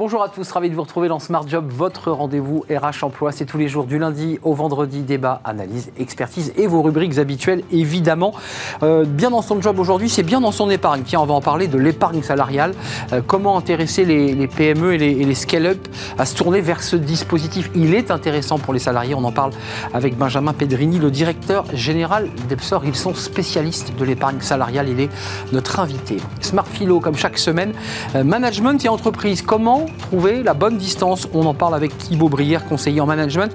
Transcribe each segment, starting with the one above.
Bonjour à tous, ravi de vous retrouver dans Smart Job, votre rendez-vous RH Emploi. C'est tous les jours du lundi au vendredi, débat, analyse, expertise et vos rubriques habituelles, évidemment. Euh, bien dans son job aujourd'hui, c'est bien dans son épargne. Tiens, on va en parler de l'épargne salariale. Euh, comment intéresser les, PME et les, scale-up à se tourner vers ce dispositif? Il est intéressant pour les salariés. On en parle avec Benjamin Pedrini, le directeur général d'Epsor. Ils sont spécialistes de l'épargne salariale. Il est notre invité. Smart Philo, comme chaque semaine. Euh, management et entreprise. Comment trouver la bonne distance. On en parle avec Thibaut Brière, conseiller en management,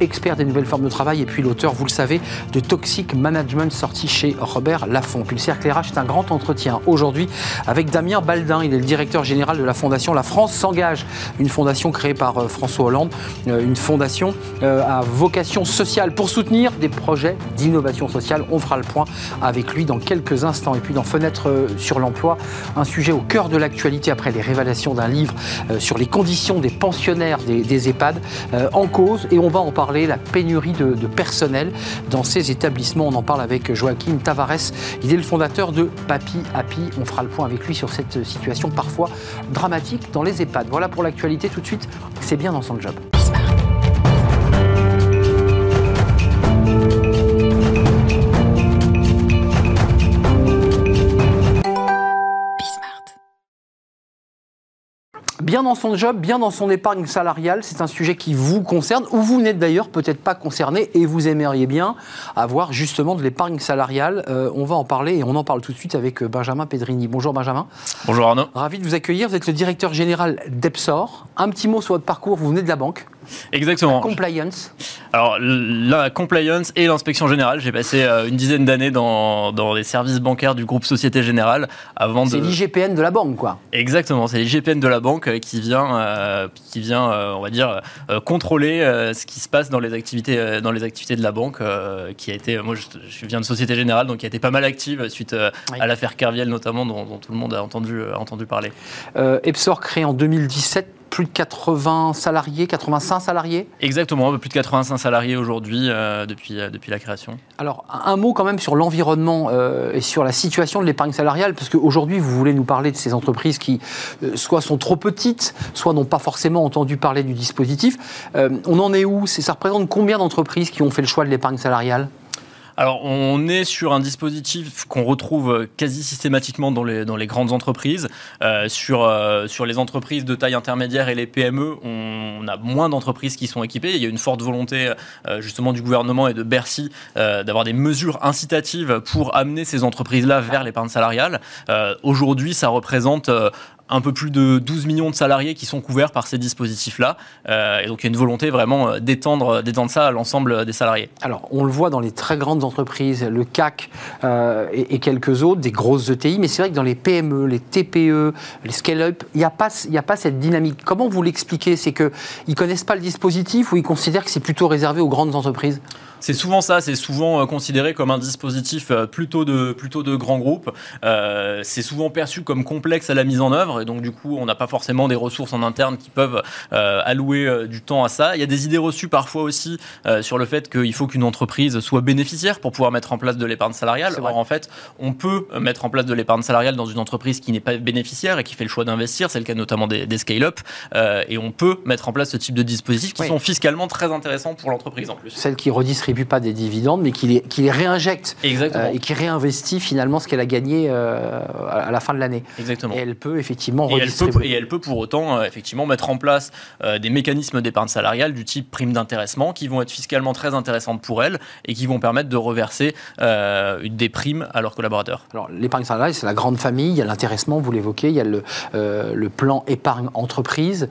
expert des nouvelles formes de travail et puis l'auteur, vous le savez, de Toxic Management sorti chez Robert Laffont. Puis le cercle est un grand entretien aujourd'hui avec Damien Baldin. Il est le directeur général de la fondation La France s'engage, une fondation créée par euh, François Hollande, euh, une fondation euh, à vocation sociale pour soutenir des projets d'innovation sociale. On fera le point avec lui dans quelques instants. Et puis dans Fenêtre sur l'emploi, un sujet au cœur de l'actualité après les révélations d'un livre sur les conditions des pensionnaires des, EHPAD euh, en cause et on va en parler, la pénurie de, personnel dans ces établissements. On en parle avec Joaquim Tavares. Il est le fondateur de Papi Happy. On fera le point avec lui sur cette situation parfois dramatique dans les EHPAD. Voilà pour l'actualité tout de suite. C'est bien dans son job. Bien dans son job, bien dans son épargne salariale. C'est un sujet qui vous concerne, ou vous n'êtes d'ailleurs peut-être pas concerné et vous aimeriez bien avoir justement de l'épargne salariale. Euh, on va en parler et on en parle tout de suite avec euh, Benjamin Pedrini. Bonjour Benjamin. Bonjour Arnaud. Ravi de vous accueillir. Vous êtes le directeur général d'Epsor. Un petit mot sur votre parcours. Vous venez de la banque. Exactement. compliance. Alors, la compliance et l'inspection générale. J'ai passé euh, une dizaine d'années dans, dans les services bancaires du groupe Société Générale avant de. C'est l'IGPN de la banque, quoi. Exactement. C'est l'IGPN de la banque euh, qui vient, euh, qui vient on va dire, contrôler ce qui se passe dans les activités, dans les activités de la banque, qui a été. Moi, je, viens de Société Générale, donc qui a été pas mal active suite à l'affaire Kerviel, notamment, dont, dont, tout le monde a entendu, a entendu parler. Epsor créé en 2017 plus de 80 salariés, 85 salariés Exactement, plus de 85 salariés aujourd'hui euh, depuis, euh, depuis la création. Alors, un mot quand même sur l'environnement euh, et sur la situation de l'épargne salariale, parce qu'aujourd'hui, vous voulez nous parler de ces entreprises qui soit sont trop petites, soit n'ont pas forcément entendu parler du dispositif. on en est où? Ça représente combien d'entreprises qui ont fait le choix de l'épargne salariale? Alors, on est sur un dispositif qu'on retrouve quasi systématiquement dans les, grandes entreprises. Euh, sur, euh, sur les entreprises de taille intermédiaire et les PME, on, a moins d'entreprises qui sont équipées. Il y a une forte volonté euh, justement du gouvernement et de Bercy d'avoir des mesures incitatives pour amener ces entreprises-là vers l'épargne salariale. Aujourd'hui, ça représente un peu plus de 12 millions de salariés qui sont couverts par ces dispositifs-là. Euh, et donc il y a une volonté vraiment euh, d'étendre, d'étendre ça à l'ensemble des salariés. Alors on le voit dans les très grandes entreprises, le CAC euh, et, quelques autres, des grosses ETI, mais c'est vrai que dans les PME, les TPE, les scale-up, il n'y a, pas, a pas cette dynamique. Comment vous l'expliquez? C'est qu'ils ne connaissent pas le dispositif ou ils considèrent que c'est plutôt réservé aux grandes entreprises? C'est souvent ça, c'est souvent euh, considéré comme un dispositif euh, plutôt de, plutôt de grands groupes. Euh, c'est souvent perçu comme complexe à la mise en œuvre et donc du coup on n'a pas forcément des ressources en interne qui peuvent allouer du temps à ça. Il y a des idées reçues parfois aussi sur le fait qu'il faut qu'une entreprise soit bénéficiaire pour pouvoir mettre en place de l'épargne salariale. Or en fait on peut mettre en place de l'épargne salariale dans une entreprise qui n'est pas bénéficiaire et qui fait le choix d'investir, c'est le cas notamment des, scale-up, et on peut mettre en place ce type de dispositifs qui sont fiscalement très intéressants pour l'entreprise en plus. Celle qui redistribue pas des dividendes, mais qui les, qui les réinjecte euh, et qui réinvestit finalement ce qu'elle a gagné euh, à la fin de l'année. Exactement. Et elle peut effectivement et. Elle peut, et elle peut pour autant euh, effectivement mettre en place des mécanismes d'épargne salariale du type prime d'intéressement qui vont être fiscalement très intéressantes pour elle et qui vont permettre de reverser des primes à leurs collaborateurs. Alors l'épargne salariale, c'est la grande famille, il y a l'intéressement, vous l'évoquez, il y a le, le plan épargne entreprise.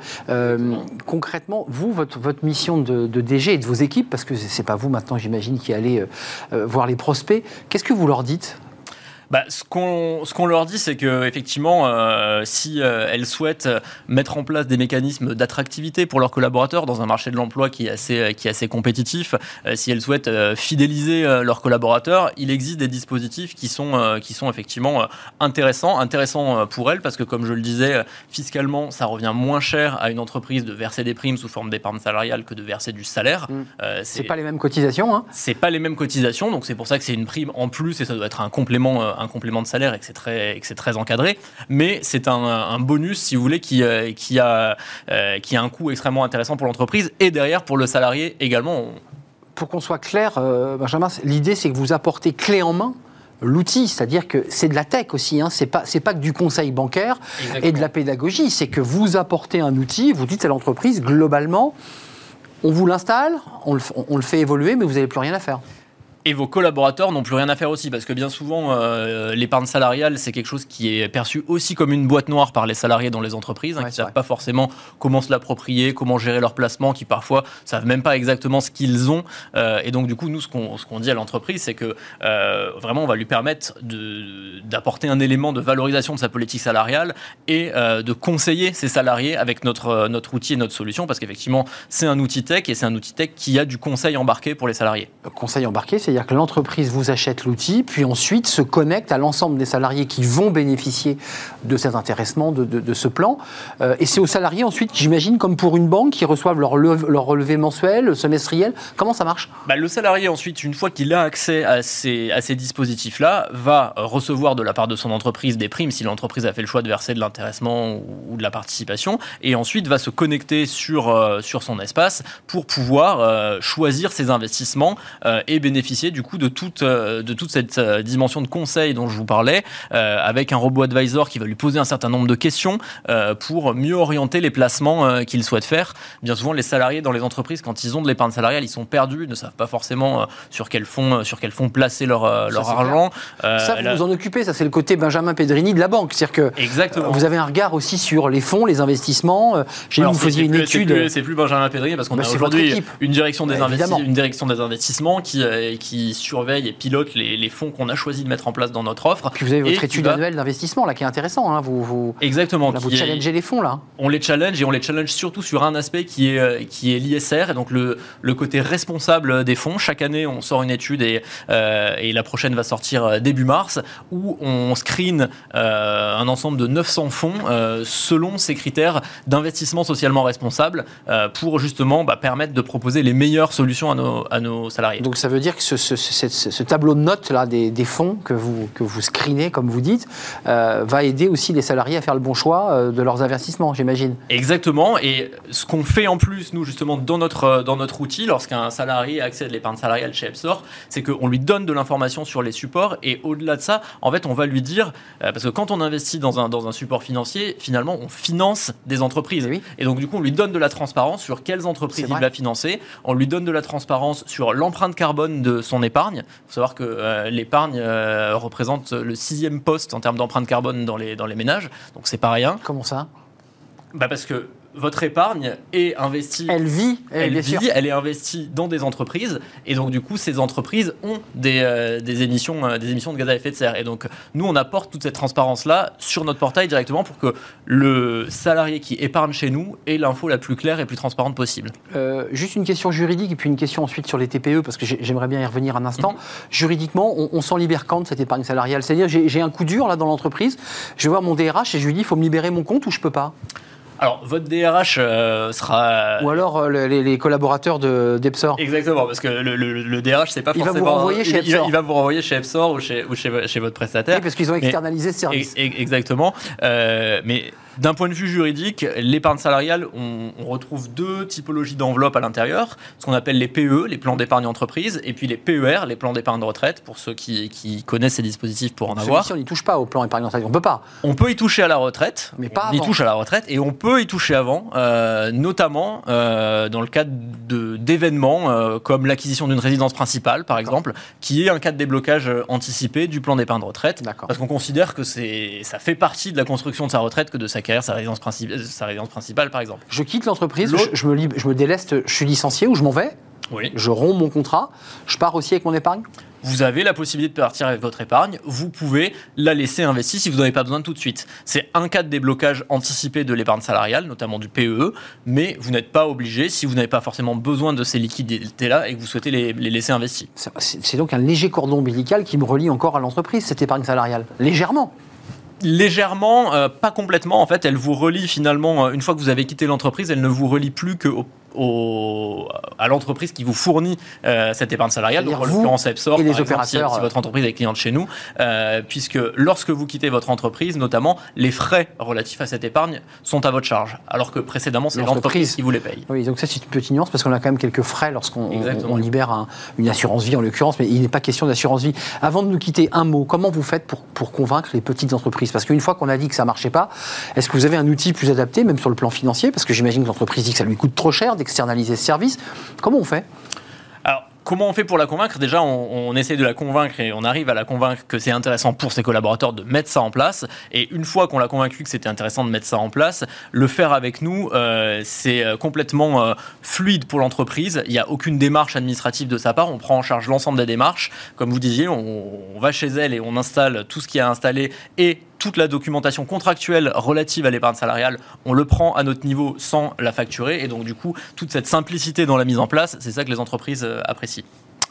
concrètement, vous, votre, votre mission de, de DG et de vos équipes, parce que c'est pas vous maintenant j'imagine, qui allait euh, euh, voir les prospects. Qu'est-ce que vous leur dites? Bah, ce qu'on ce qu'on leur dit, c'est que effectivement, euh, si euh, elles souhaitent mettre en place des mécanismes d'attractivité pour leurs collaborateurs dans un marché de l'emploi qui est assez qui est assez compétitif, euh, si elles souhaitent fidéliser leurs collaborateurs, il existe des dispositifs qui sont qui sont effectivement intéressants, intéressants pour elles parce que comme je le disais, fiscalement, ça revient moins cher à une entreprise de verser des primes sous forme d'épargne salariale que de verser du salaire. Mmh. c'est pas les mêmes cotisations. Hein c'est pas les mêmes cotisations, donc c'est pour ça que c'est une prime en plus et ça doit être un complément un complément de salaire et que c'est très, très encadré, mais c'est un, bonus, si vous voulez, qui, qui, a, qui a un coût extrêmement intéressant pour l'entreprise et derrière pour le salarié également. Pour qu'on soit clair, Benjamin, l'idée c'est que vous apportez clé en main l'outil, c'est-à-dire que c'est de la tech aussi, hein. c'est pas c'est pas que du conseil bancaire et de la pédagogie, c'est que vous apportez un outil, vous dites à l'entreprise globalement, on vous l'installe, on, le, fait évoluer, mais vous n'avez plus rien à faire et vos collaborateurs n'ont plus rien à faire aussi, parce que bien souvent, euh, l'épargne salariale, c'est quelque chose qui est perçu aussi comme une boîte noire par les salariés dans les entreprises, hein, qui ne savent pas forcément comment se l'approprier, comment gérer leur placement, qui parfois savent même pas exactement ce qu'ils ont. Euh, et donc, du coup, nous, ce qu'on dit à l'entreprise, c'est que euh, vraiment, on va lui permettre d'apporter un élément de valorisation de sa politique salariale et de conseiller ses salariés avec notre, notre outil et notre solution, parce qu'effectivement, c'est un outil tech et c'est un outil tech qui a du conseil embarqué pour les salariés. conseil embarqué, c'est c'est-à-dire que l'entreprise vous achète l'outil, puis ensuite se connecte à l'ensemble des salariés qui vont bénéficier de cet intéressement, de, ce plan. Euh, et c'est aux salariés ensuite, j'imagine, comme pour une banque, qui reçoivent leur, relevé mensuel, semestriel. Comment ça marche? Bah, Le salarié ensuite, une fois qu'il a accès à ces, dispositifs-là, va recevoir de la part de son entreprise des primes si l'entreprise a fait le choix de verser de l'intéressement ou de la participation, et ensuite va se connecter sur, euh, son espace pour pouvoir euh, choisir ses investissements et bénéficier du coup de toute, euh, de toute cette euh, dimension de conseil dont je vous parlais, euh, avec un robot advisor qui va lui poser un certain nombre de questions pour mieux orienter les placements qu'il souhaite faire. Bien souvent, les salariés dans les entreprises, quand ils ont de l'épargne salariale, ils sont perdus, ne savent pas forcément sur quel fonds, sur quel fond placer leur, leur argent. ça, vous vous en occupez, ça c'est le côté Benjamin Pedrini de la banque. C'est-à-dire que Exactement. vous avez un regard aussi sur les fonds, les investissements. J'ai vous faisiez une étude. C'est plus, Benjamin Pedrini parce qu'on bah, a aujourd'hui une direction, des une direction des investissements qui, qui surveille et pilote les, fonds qu'on a choisi de mettre en place dans notre offre. Puis vous avez votre étude annuelle d'investissement là qui est intéressant. Hein. vous, vous, Exactement. vous challengez les fonds là. On les challenge et on les challenge surtout sur un aspect qui est, euh, qui est l'ISR et donc le, le côté responsable des fonds. Chaque année, on sort une étude et, euh, et la prochaine va sortir euh, début mars où on screen un ensemble de 900 fonds selon ces critères d'investissement socialement responsable pour justement bah, permettre de proposer les meilleures solutions à nos, à nos salariés. Donc ça veut dire que ce, ce, ce, tableau de notes là des, fonds que vous, que vous screenez, comme vous dites, euh, va aider aussi les salariés à faire le bon choix euh, de leurs investissements, j'imagine. Exactement. Et ce qu'on fait en plus, nous, justement, dans notre, euh, dans notre outil, lorsqu'un salarié accède à l'épargne salariale chez Epsor, c'est qu'on lui donne de l'information sur les supports. Et au-delà de ça, en fait, on va lui dire, parce que quand on investit dans un, dans un support financier, finalement, on finance des entreprises. Eh et donc, du coup, on lui donne de la transparence sur quelles entreprises il va financer. On lui donne de la transparence sur l'empreinte carbone de son épargne. Il faut savoir que euh, l'épargne euh, représente le sixième poste en termes d'empreinte carbone dans les, dans les ménages, donc c'est pas rien. Comment ça? Bah Parce que votre épargne est investie. Elle vit, elle, vit, elle est investie dans des entreprises, et donc du coup, ces entreprises ont des, euh, des émissions, euh, des émissions de gaz à effet de serre. Et donc, nous, on apporte toute cette transparence-là sur notre portail directement pour que le salarié qui épargne chez nous ait l'info la plus claire et plus transparente possible. Euh, juste une question juridique et puis une question ensuite sur les TPE, parce que j'aimerais bien y revenir un instant. Mhm. Juridiquement, on, s'en libère quand de cette épargne salariale? C'est-à-dire, j'ai un coup dur là dans l'entreprise, je vais voir mon DRH et je lui dis, il faut me libérer mon compte ou je peux pas? Alors, votre DRH euh, sera. Ou alors euh, les, collaborateurs d'Epsor. Exactement, parce que le, le, DRH, c'est pas il forcément. Va vous renvoyer chez Epsor. Il, va vous renvoyer chez Epsor ou chez, ou chez, chez votre prestataire. Oui, parce qu'ils ont externalisé ce service. exactement. Euh, mais d'un point de vue juridique, l'épargne salariale, on, retrouve deux typologies d'enveloppes à l'intérieur, ce qu'on appelle les PE, les plans d'épargne entreprise, et puis les PER, les plans d'épargne de retraite, pour ceux qui, connaissent ces dispositifs pour en avoir. on n'y touche pas au plan d'épargne retraite, on peut pas. On peut y toucher à la retraite, mais pas on y touche à la retraite, et on peut y toucher avant, euh, notamment euh, dans le cadre d'événements euh, comme l'acquisition d'une résidence principale, par exemple, qui est un cas de déblocage anticipé du plan d'épargne retraite, parce qu'on considère que ça fait partie de la construction de sa retraite que de sa résidence, principale, sa résidence principale, par exemple. Je quitte l'entreprise, je, me je me déleste, je suis licencié ou je m'en vais oui. Je romps mon contrat, je pars aussi avec mon épargne vous avez la possibilité de partir avec votre épargne, vous pouvez la laisser investie si vous n'en avez pas besoin tout de suite. C'est un cas de déblocage anticipé de l'épargne salariale, notamment du PEE, mais vous n'êtes pas obligé si vous n'avez pas forcément besoin de ces liquidités-là et que vous souhaitez les, les laisser investis. C'est donc un léger cordon ombilical qui me relie encore à l'entreprise, cette épargne salariale. Légèrement légèrement, euh, pas complètement. En fait, elle vous relie finalement, euh, une fois que vous avez quitté l'entreprise, elle ne vous relie plus qu'au à l'entreprise qui vous fournit cette épargne salariale, donc en l'occurrence Epsor, et les opérateurs, si, votre entreprise est cliente chez nous, puisque lorsque vous quittez votre entreprise, notamment, les frais relatifs à cette épargne sont à votre charge, alors que précédemment, c'est l'entreprise qui vous les paye. Oui, donc ça, c'est une petite nuance, parce qu'on a quand même quelques frais lorsqu'on libère une assurance vie, en l'occurrence, mais il n'est pas question d'assurance vie. Avant de nous quitter, un mot, comment vous faites pour, pour convaincre les petites entreprises? Parce qu'une fois qu'on a dit que ça ne marchait pas, est-ce que vous avez un outil plus adapté, même sur le plan financier? Parce que j'imagine que l'entreprise dit que ça lui coûte trop cher d'externaliser ce service. Comment on fait? Comment on fait pour la convaincre? Déjà, on, essaie de la convaincre et on arrive à la convaincre que c'est intéressant pour ses collaborateurs de mettre ça en place. Et une fois qu'on l'a convaincu que c'était intéressant de mettre ça en place, le faire avec nous, euh, c'est euh, complètement euh, fluide pour l'entreprise. Il n'y a aucune démarche administrative de sa part. On prend en charge l'ensemble des démarches. Comme vous disiez, on, on va chez elle et on installe tout ce qui est installé et toute la documentation contractuelle relative à l'épargne salariale, on le prend à notre niveau sans la facturer. Et donc, du coup, toute cette simplicité dans la mise en place, c'est ça que les entreprises euh, apprécient.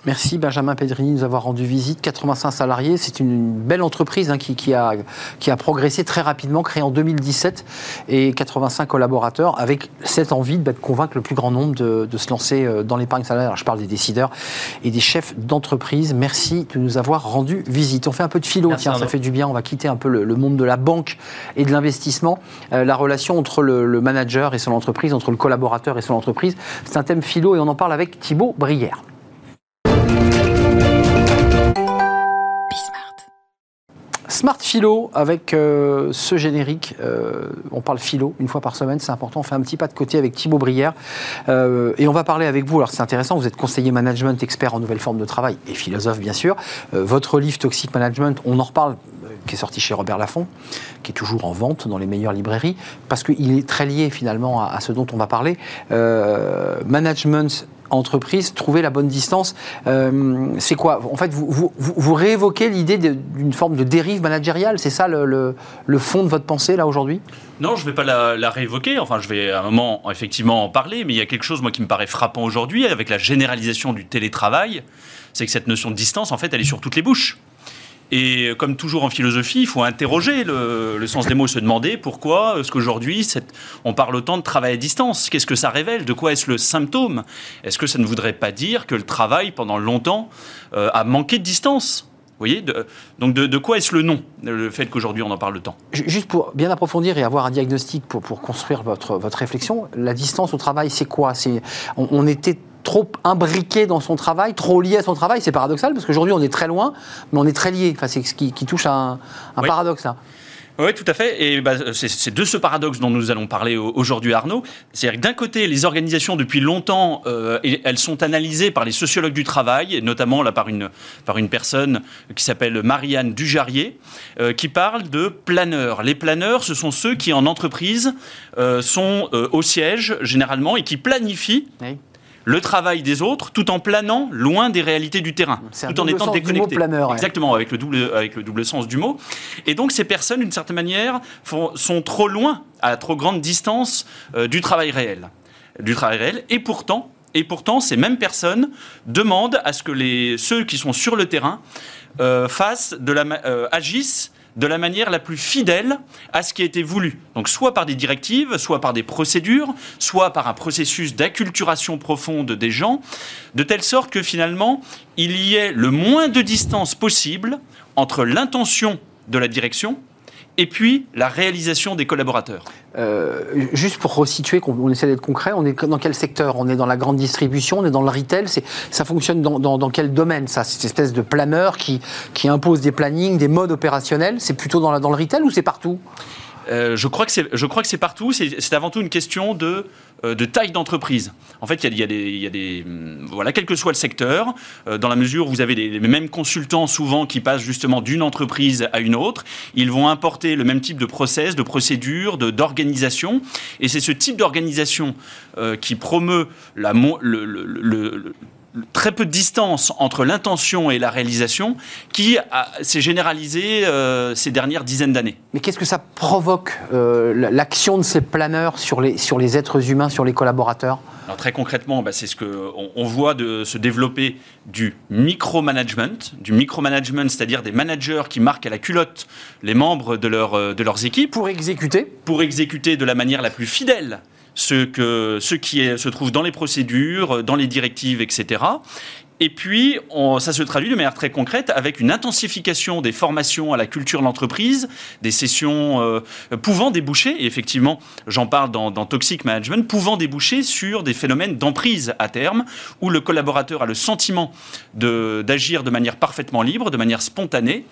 Merci Benjamin Pedrini de nous avoir rendu visite. 85 salariés, c'est une belle entreprise hein, qui, a, qui a progressé très rapidement, créée en 2017, et 85 collaborateurs avec cette envie de convaincre le plus grand nombre de, se lancer euh, dans l'épargne salariale. je parle des décideurs et des chefs d'entreprise. Merci de nous avoir rendu visite. On fait un peu de philo, tiens, ça fait du bien. On va quitter un peu le, monde de la banque et de l'investissement. Euh, la relation entre le, le manager et son entreprise, entre le collaborateur et son entreprise, c'est un thème philo et on en parle avec Thibaut Brière. Smart Philo avec euh, ce générique. Euh, on parle philo une fois par semaine, c'est important. On fait un petit pas de côté avec Thibaut Brière. Euh, et on va parler avec vous. Alors c'est intéressant, vous êtes conseiller management, expert en nouvelles formes de travail et philosophe bien sûr. votre livre Toxic Management, on en reparle, qui est sorti chez Robert Laffont, qui est toujours en vente dans les meilleures librairies, parce qu'il est très lié finalement à, à, ce dont on va parler. management entreprise, trouver la bonne distance. Euh, c'est quoi? En fait, vous, vous, réévoquez l'idée d'une forme de dérive managériale C'est ça le, fond de votre pensée, là, aujourd'hui? Non, je ne vais pas la, réévoquer. Enfin, je vais à un moment, effectivement, en parler. Mais il y a quelque chose, moi, qui me paraît frappant aujourd'hui, avec la généralisation du télétravail. C'est que cette notion de distance, en fait, elle est sur toutes les bouches. Et comme toujours en philosophie, il faut interroger le, sens des mots, se demander pourquoi est-ce qu'aujourd'hui on parle autant de travail à distance? Qu'est-ce que ça révèle? De quoi est-ce le symptôme? Est-ce que ça ne voudrait pas dire que le travail pendant longtemps euh, a manqué de distance? Vous voyez Donc de, quoi est-ce le nom, le fait qu'aujourd'hui on en parle tant Juste pour bien approfondir et avoir un diagnostic pour, pour construire votre, votre réflexion, la distance au travail, c'est quoi? On, on était trop imbriqué dans son travail, trop lié à son travail. C'est paradoxal parce qu'aujourd'hui on est très loin, mais on est très lié. Enfin, c'est ce qui, touche à un, paradoxe là. Oui, tout à fait. Et bah, c'est de ce paradoxe dont nous allons parler aujourd'hui, Arnaud. C'est-à-dire que d'un côté, les organisations, depuis longtemps, euh, elles sont analysées par les sociologues du travail, et notamment là, par, une, par une personne qui s'appelle Marianne Dujarrier, euh, qui parle de planeurs. Les planeurs, ce sont ceux qui, en entreprise, euh, sont au siège, généralement, et qui planifient le travail des autres tout en planant loin des réalités du terrain, tout en étant déconnecté. Exactement, avec le, double, avec le double sens du mot. Et donc ces personnes, d'une certaine manière, sont trop loin, à trop grande distance euh, du travail réel. Du travail réel. Et pourtant, et pourtant, ces mêmes personnes demandent à ce que les, ceux qui sont sur le terrain euh, fassent de la, euh, agissent de la manière la plus fidèle à ce qui a été voulu. Donc soit par des directives, soit par des procédures, soit par un processus d'acculturation profonde des gens, de telle sorte que finalement, il y ait le moins de distance possible entre l'intention de la direction et puis la réalisation des collaborateurs. Euh, juste pour resituer, qu'on essaie d'être concret, on est dans quel secteur? On est dans la grande distribution, on est dans le retail, ça fonctionne dans, quel domaine ça? Cette espèce de planeur qui, qui impose des plannings, des modes opérationnels, c'est plutôt dans, la, le retail ou c'est partout? Euh, je crois que c'est partout. C'est avant tout une question de de taille d'entreprise. En fait, il y, a, des, hum, voilà, quel que soit le secteur, euh, dans la mesure où vous avez les mêmes consultants souvent qui passent justement d'une entreprise à une autre, ils vont importer le même type de process, de procédure, d'organisation, et c'est ce type d'organisation euh, qui promeut la, le, très peu de distance entre l'intention et la réalisation qui s'est généralisé ces dernières dizaines d'années. Mais qu'est-ce que ça provoque, euh, l'action de ces planeurs sur les, sur les êtres humains, sur les collaborateurs? Alors très concrètement, bah, c'est ce qu'on on voit de se développer du micromanagement, du micromanagement, c'est-à-dire des managers qui marquent à la culotte les membres de, leur, euh, de leurs équipes. Pour exécuter Pour exécuter de la manière la plus fidèle ce, que, ce qui se trouve dans les procédures, dans les directives, etc. Et puis, ça se traduit de manière très concrète avec une intensification des formations à la culture de l'entreprise, des sessions euh, pouvant déboucher, et effectivement, j'en parle dans, Toxic Management, pouvant déboucher sur des phénomènes d'emprise à terme, où le collaborateur a le sentiment d'agir de, manière parfaitement libre, de manière spontanée,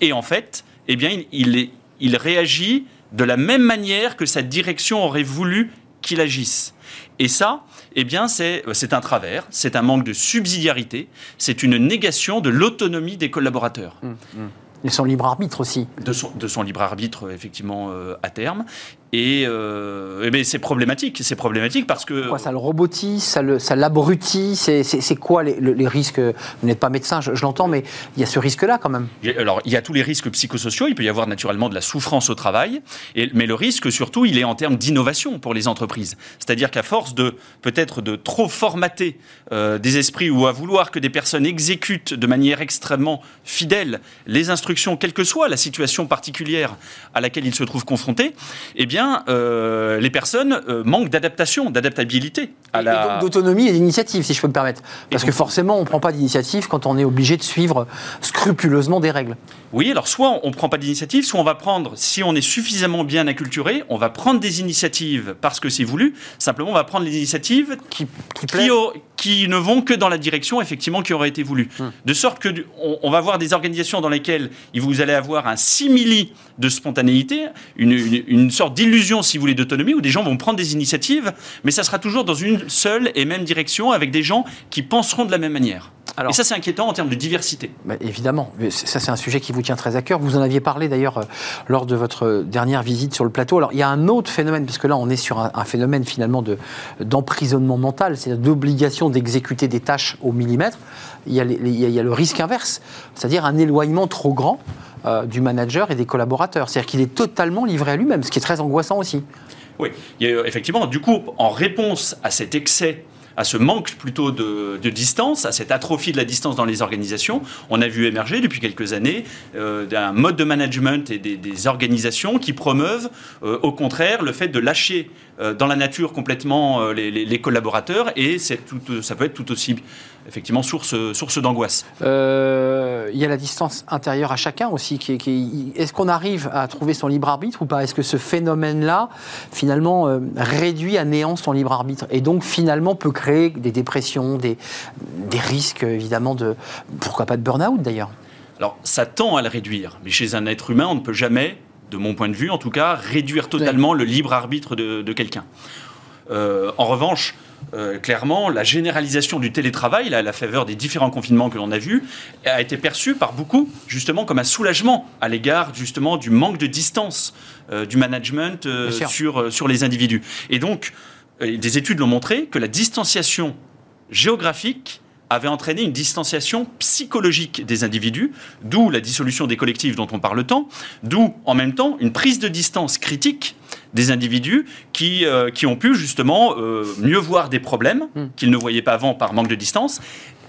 et en fait, eh bien, il, il réagit de la même manière que sa direction aurait voulu qu'il agisse. Et ça, eh bien, c'est un travers, c'est un manque de subsidiarité, c'est une négation de l'autonomie des collaborateurs. Mmh, mmh. Et son libre arbitre aussi. De son, de son libre arbitre, effectivement, euh, à terme. Et, euh, c'est problématique. C'est problématique parce que. Quoi, ça le robotise, ça l'abrutit. C'est quoi les, risques? Vous n'êtes pas médecin, je, l'entends, mais il y a ce risque-là quand même. Alors, il y a tous les risques psychosociaux. Il peut y avoir naturellement de la souffrance au travail. Et, mais le risque, surtout, il est en termes d'innovation pour les entreprises. C'est-à-dire qu'à force de peut-être de trop formater euh, des esprits ou à vouloir que des personnes exécutent de manière extrêmement fidèle les instructions, quelle que soit la situation particulière à laquelle ils se trouvent confrontés, eh bien euh, les personnes euh, manquent d'adaptation, d'adaptabilité. À la... d'autonomie et d'initiative, si je peux me permettre. Parce que forcément, on ne prend pas d'initiative quand on est obligé de suivre scrupuleusement des règles. Oui, alors soit on ne prend pas d'initiative, soit on va prendre, si on est suffisamment bien acculturé, on va prendre des initiatives parce que c'est voulu. Simplement, on va prendre les initiatives qui, qui, ne vont que dans la direction, effectivement, qui aurait été voulu. Hum. De sorte que on, va voir des organisations dans lesquelles vous allez avoir un simili de spontanéité, une, une sorte d'illusion si vous voulez, d'autonomie, où des gens vont prendre des initiatives, mais ça sera toujours dans une seule et même direction, avec des gens qui penseront de la même manière. Et ça, c'est inquiétant en termes de diversité. Bah, évidemment, ça, c'est un sujet qui vous tient très à cœur. Vous en aviez parlé d'ailleurs euh, lors de votre dernière visite sur le plateau. Alors, il y a un autre phénomène, parce que là, on est sur un, phénomène finalement d'emprisonnement mental, c'est-à-dire d'obligation d'exécuter des tâches au millimètre. Il y a, il y a le risque inverse, c'est-à-dire un éloignement trop grand euh, du manager et des collaborateurs. C'est-à-dire qu'il est totalement livré à lui-même, ce qui est très angoissant aussi. Oui, effectivement, du coup, en réponse à cet excès à ce manque plutôt de, distance, à cette atrophie de la distance dans les organisations, on a vu émerger depuis quelques années euh, un mode de management et des, organisations qui promeuvent euh, au contraire le fait de lâcher dans la nature complètement les, les, collaborateurs. Et ça peut être tout aussi effectivement source, source d'angoisse. Euh, il y a la distance intérieure à chacun aussi. Qui, Est-ce qu'on arrive à trouver son libre arbitre ou pas? Est-ce que ce phénomène-là, finalement, euh, réduit à néant son libre arbitre et donc finalement peut créer des dépressions, des, des risques évidemment de, pourquoi pas de burn-out d'ailleurs? Alors ça tend à le réduire, mais chez un être humain, on ne peut jamais, de mon point de vue en tout cas, réduire totalement le libre arbitre de, de quelqu'un. Euh, en revanche, euh, clairement, la généralisation du télétravail, à la faveur des différents confinements que l'on a vus, a été perçue par beaucoup justement comme un soulagement à l'égard justement du manque de distance euh, du management sur, sur les individus. Et donc, des études l'ont montré que la distanciation géographique avait entraîné une distanciation psychologique des individus, d'où la dissolution des collectifs dont on parle tant, d'où en même temps une prise de distance critique des individus qui, euh, qui ont pu justement euh, mieux voir des problèmes hmm. qu'ils ne voyaient pas avant par manque de distance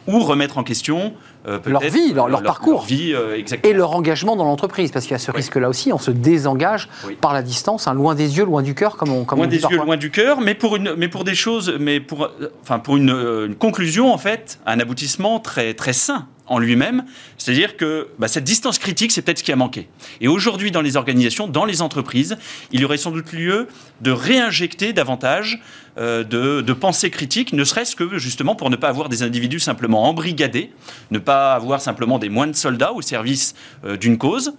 ou remettre en question euh, leur vie, leur, parcours, vie, et leur engagement dans l'entreprise, parce qu'il y a ce risque-là aussi, on se désengage par la distance, hein, loin des yeux, loin du cœur, comme on, comme loin des yeux, loin du cœur, mais pour une, mais pour des choses, mais pour, enfin pour une, une conclusion en fait, un aboutissement très très sain en lui-même. C'est-à-dire que bah, cette distance critique, c'est peut-être ce qui a manqué. Et aujourd'hui, dans les organisations, dans les entreprises, il y aurait sans doute lieu de réinjecter davantage euh, de, de, pensée critique, ne serait-ce que justement pour ne pas avoir des individus simplement embrigadés, ne pas avoir simplement des moines soldats au service euh, d'une cause.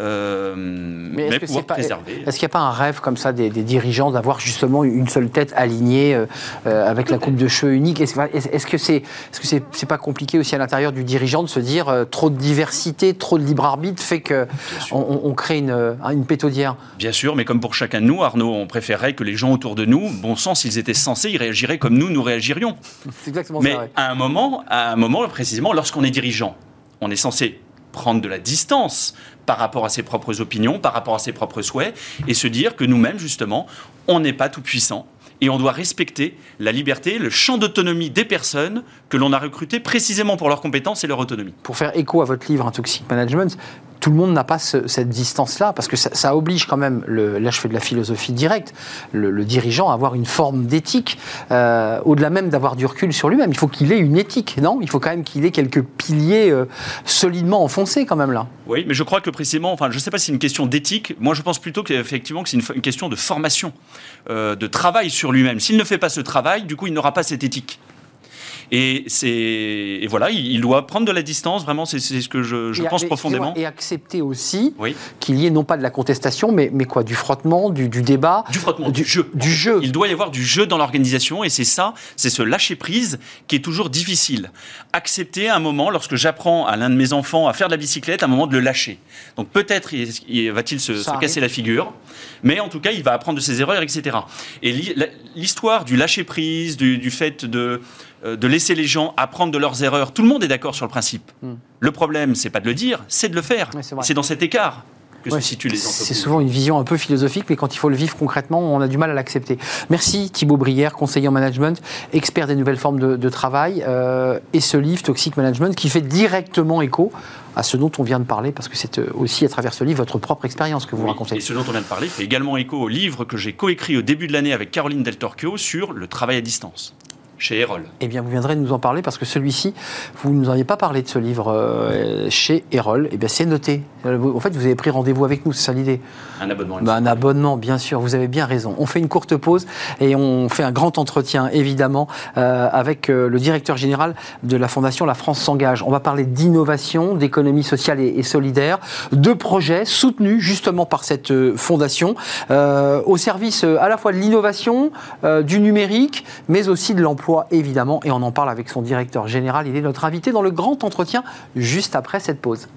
Euh, mais, est-ce qu'il n'y a pas un rêve comme ça des, dirigeants d'avoir justement une seule tête alignée euh, euh, avec la coupe de cheveux unique? Est-ce que c'est que c'est pas compliqué aussi à l'intérieur du dirigeant de se dire trop de diversité, trop de libre arbitre fait que on, crée une, une pétaudière? Bien sûr, mais comme pour chacun de nous, Arnaud, on préférerait que les gens autour de nous, bon sang, s'ils étaient censés, ils réagiraient comme nous, nous réagirions. C'est exactement mais ça. Mais à un moment, à un moment précisément, lorsqu'on est dirigeant, on est censé prendre de la distance par rapport à ses propres opinions, par rapport à ses propres souhaits, et se dire que nous-mêmes, justement, on n'est pas tout puissant et on doit respecter la liberté, le champ d'autonomie des personnes que l'on a recrutées précisément pour leurs compétences et leur autonomie. Pour faire écho à votre livre, Un Toxic Management, tout le monde n'a pas cette distance-là, parce que ça, oblige quand même, là je fais de la philosophie directe, le, dirigeant à avoir une forme d'éthique, euh, au-delà même d'avoir du recul sur lui-même. Il faut qu'il ait une éthique, non? Il faut quand même qu'il ait quelques piliers euh, solidement enfoncés quand même là. Oui, mais je crois que précisément, enfin je ne sais pas si c'est une question d'éthique, moi je pense plutôt qu'effectivement que c'est une, question de formation, euh, de travail sur lui-même. S'il ne fait pas ce travail, du coup il n'aura pas cette éthique. Et, c'est, voilà, il, doit prendre de la distance, vraiment, c'est, ce que je, pense profondément. Et accepter aussi qu'il y ait non pas de la contestation, mais, mais quoi, du frottement, du, débat. Du frottement, du, jeu. Du jeu. Il doit y avoir du jeu dans l'organisation, et c'est ça, c'est ce lâcher-prise qui est toujours difficile. Accepter un moment, lorsque j'apprends à l'un de mes enfants à faire de la bicyclette, un moment de le lâcher. Donc peut-être va-t-il se, se casser la figure, mais en tout cas, il va apprendre de ses erreurs, etc. Et l'histoire du lâcher-prise, du, du fait de de laisser les gens apprendre de leurs erreurs. Tout le monde est d'accord sur le principe. Hmm. Le problème, c'est pas de le dire, c'est de le faire. c'est dans cet écart que se situent les entreprises. C'est souvent une vision un peu philosophique, mais quand il faut le vivre concrètement, on a du mal à l'accepter. Merci Thibaut Brière, conseiller en management, expert des nouvelles formes de, travail, euh, et ce livre Toxic Management qui fait directement écho à ce dont on vient de parler, parce que c'est euh, aussi à travers ce livre votre propre expérience que vous racontez. Et ce dont on vient de parler fait également écho au livre que j'ai coécrit au début de l'année avec Caroline Del Torchio sur le travail à distance chez Erol. Eh bien, vous viendrez nous en parler parce que celui-ci, vous ne nous aviez pas parlé de ce livre euh, chez Erol. Eh bien, c'est noté. En fait, vous avez pris rendez-vous avec nous, c'est ça l'idée? Un abonnement. Bah, un abonnement, bien sûr. Vous avez bien raison. On fait une courte pause et on fait un grand entretien, évidemment, euh, avec euh, le directeur général de la Fondation La France s'engage. On va parler d'innovation, d'économie sociale et, solidaire, de projets soutenus justement par cette fondation, au service à la fois de l'innovation, du numérique, mais aussi de l'emploi évidemment, et on en parle avec son directeur général. Il est notre invité dans le grand entretien juste après cette pause.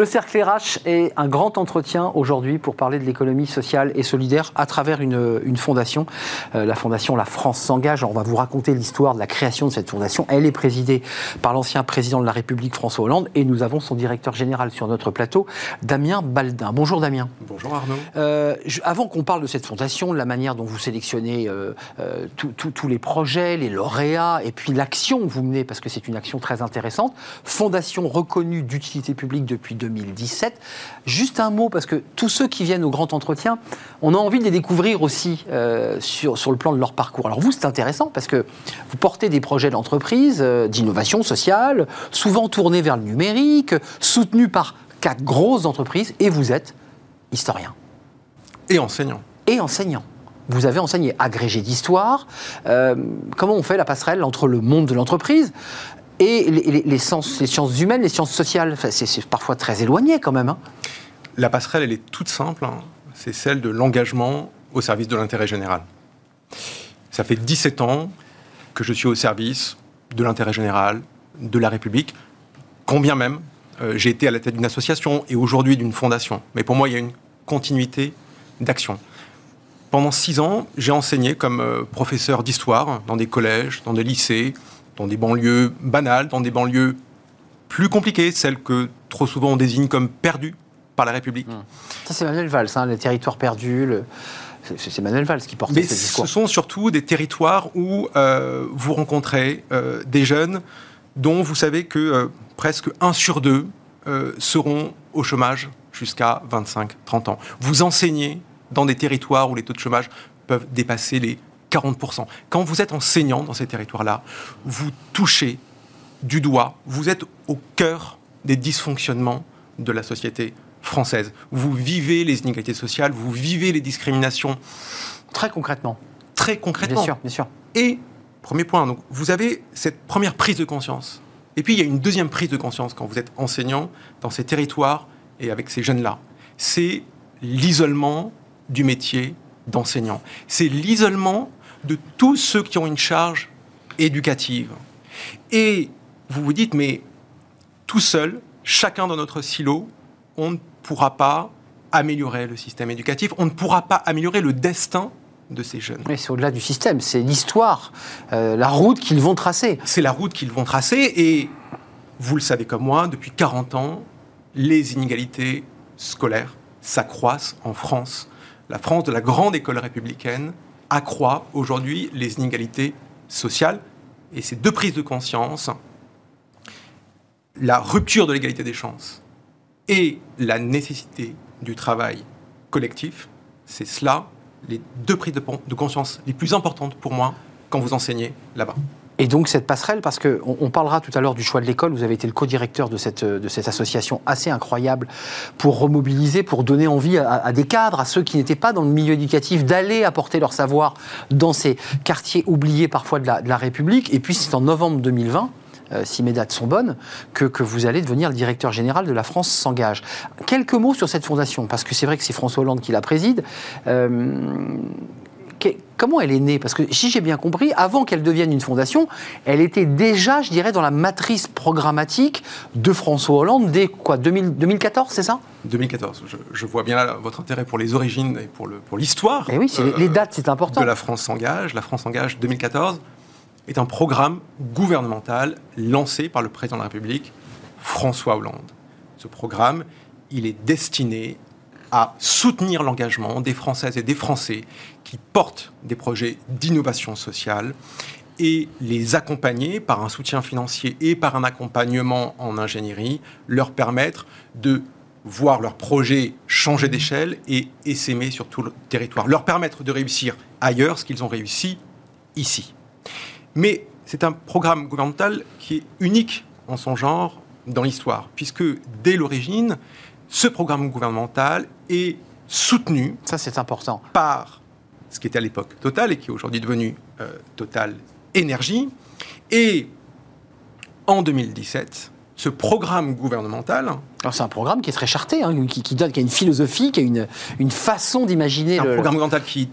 Le Cercle RH est un grand entretien aujourd'hui pour parler de l'économie sociale et solidaire à travers une, fondation, euh, la fondation La France s'engage. On va vous raconter l'histoire de la création de cette fondation. Elle est présidée par l'ancien président de la République François Hollande et nous avons son directeur général sur notre plateau, Damien Baldin. Bonjour Damien. Bonjour Arnaud. Euh, avant qu'on parle de cette fondation, de la manière dont vous sélectionnez euh, tous les projets, les lauréats et puis l'action que vous menez, parce que c'est une action très intéressante, fondation reconnue d'utilité publique depuis 2017. Juste un mot, parce que tous ceux qui viennent au grand entretien, on a envie de les découvrir aussi euh, sur, sur le plan de leur parcours. Alors vous, c'est intéressant parce que vous portez des projets d'entreprise, euh, d'innovation sociale, souvent tournés vers le numérique, soutenus par quatre grosses entreprises, et vous êtes historien. Et enseignant. Et enseignant vous avez enseigné agrégé d'histoire. Euh, comment on fait la passerelle entre le monde de l'entreprise et les, sciences, humaines, les sciences sociales. c'est parfois très éloigné quand même. Hein. La passerelle, elle est toute simple. Hein. C'est celle de l'engagement au service de l'intérêt général. Ça fait 17 ans que je suis au service de l'intérêt général, de la République, combien même euh, j'ai été à la tête d'une association et aujourd'hui d'une fondation. Mais pour moi, il y a une continuité d'action. Pendant six ans, j'ai enseigné comme euh, professeur d'histoire dans des collèges, dans des lycées, dans des banlieues banales, dans des banlieues plus compliquées, celles que trop souvent on désigne comme perdues par la République. Mmh. Ça, c'est Manuel Valls, hein, les territoires perdus. C'est Manuel Valls qui porte ce discours. Ce sont surtout des territoires où euh, vous rencontrez euh, des jeunes dont vous savez que euh, presque un sur deux seront au chômage jusqu'à 25-30 ans. Vous enseignez dans des territoires où les taux de chômage peuvent dépasser les 40%. Quand vous êtes enseignant dans ces territoires-là, vous touchez du doigt, vous êtes au cœur des dysfonctionnements de la société française. Vous vivez les inégalités sociales, vous vivez les discriminations. Très concrètement. Très concrètement. Bien sûr, bien sûr. Et, premier point, donc, vous avez cette première prise de conscience. Et puis, il y a une deuxième prise de conscience quand vous êtes enseignant dans ces territoires et avec ces jeunes-là. C'est l'isolement du métier d'enseignant. C'est l'isolement de tous ceux qui ont une charge éducative. Et vous vous dites, mais tout seul, chacun dans notre silo, on ne pourra pas améliorer le système éducatif, on ne pourra pas améliorer le destin de ces jeunes. Mais c'est au-delà du système, c'est l'histoire, euh, la route qu'ils vont tracer. C'est la route qu'ils vont tracer et vous le savez comme moi, depuis 40 ans, les inégalités scolaires s'accroissent en France. La France de la grande école républicaine accroît aujourd'hui les inégalités sociales et ces deux prises de conscience, la rupture de l'égalité des chances et la nécessité du travail collectif, c'est cela les deux prises de, conscience les plus importantes pour moi quand vous enseignez là-bas. Et donc cette passerelle, parce qu'on on parlera tout à l'heure du choix de l'école, vous avez été le co-directeur de cette, de cette association assez incroyable pour remobiliser, pour donner envie à, des cadres, à ceux qui n'étaient pas dans le milieu éducatif, d'aller apporter leur savoir dans ces quartiers oubliés parfois de la, République. Et puis c'est en novembre 2020 euh, si mes dates sont bonnes, que, que, vous allez devenir le directeur général de la France s'engage. Quelques mots sur cette fondation, parce que c'est vrai que c'est François Hollande qui la préside. Euh, comment elle est née? Parce que si j'ai bien compris, avant qu'elle devienne une fondation, elle était déjà, je dirais, dans la matrice programmatique de François Hollande dès quoi 2014, c'est ça? 2014. Je, vois bien là votre intérêt pour les origines et pour l'histoire. Pour et oui, les dates, c'est important. De la France s'engage. La France s'engage 2014 est un programme gouvernemental lancé par le président de la République, François Hollande. Ce programme, il est destiné à soutenir l'engagement des Françaises et des Français qui portent des projets d'innovation sociale et les accompagner par un soutien financier et par un accompagnement en ingénierie, leur permettre de voir leurs projets changer d'échelle et essaimer sur tout le territoire, leur permettre de réussir ailleurs ce qu'ils ont réussi ici. Mais c'est un programme gouvernemental qui est unique en son genre dans l'histoire, puisque dès l'origine, ce programme gouvernemental est soutenu. Ça, c'est important. Par ce qui était à l'époque Total et qui est aujourd'hui devenu euh, Total Énergie. Et en 2017, ce programme gouvernemental. Alors c'est un programme qui est très charté, hein, qui, donne, qui a une philosophie, qui a une, une façon d'imaginer. Un programme gouvernemental qui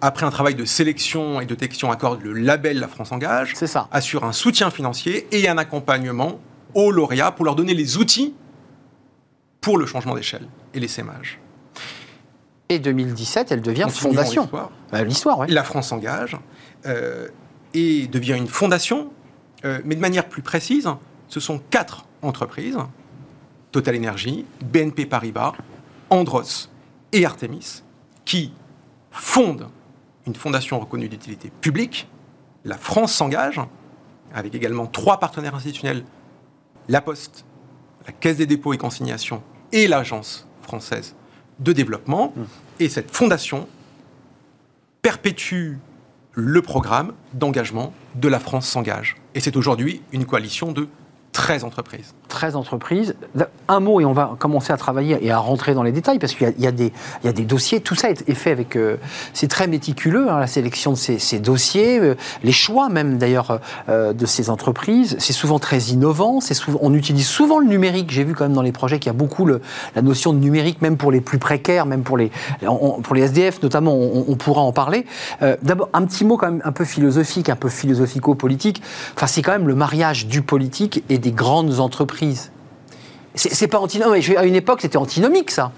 après un travail de sélection et de détection, accorde le label La France Engage, ça. assure un soutien financier et un accompagnement aux lauréats pour leur donner les outils pour le changement d'échelle et l'essaimage. Et 2017, elle devient fondation. L'histoire. Bah, oui. La France s'engage euh, et devient une fondation, euh, mais de manière plus précise, ce sont quatre entreprises Total Energy, BNP Paribas, Andros et Artemis qui fondent une fondation reconnue d'utilité publique. La France s'engage, avec également trois partenaires institutionnels, La Poste, la Caisse des dépôts et consignations et l'Agence française de développement. Mmh. Et cette fondation perpétue le programme d'engagement de la France s'engage. Et c'est aujourd'hui une coalition de 13 entreprises. 13 entreprises. Un mot et on va commencer à travailler et à rentrer dans les détails parce qu'il y, a des dossiers. Tout ça est, fait avec. Euh, c'est très méticuleux, hein, la sélection de ces, dossiers, euh, les choix même d'ailleurs euh, de ces entreprises. C'est souvent très innovant. Souvent, on utilise souvent le numérique. J'ai vu quand même dans les projets qu'il y a beaucoup la notion de numérique, même pour les plus précaires, même pour les, pour les SDF notamment, on, pourra en parler. D'abord, un petit mot quand même un peu philosophique, un peu philosophico-politique. Enfin, c'est quand même le mariage du politique et des grandes entreprises. C'est pas antinomique. À une époque, c'était antinomique, ça.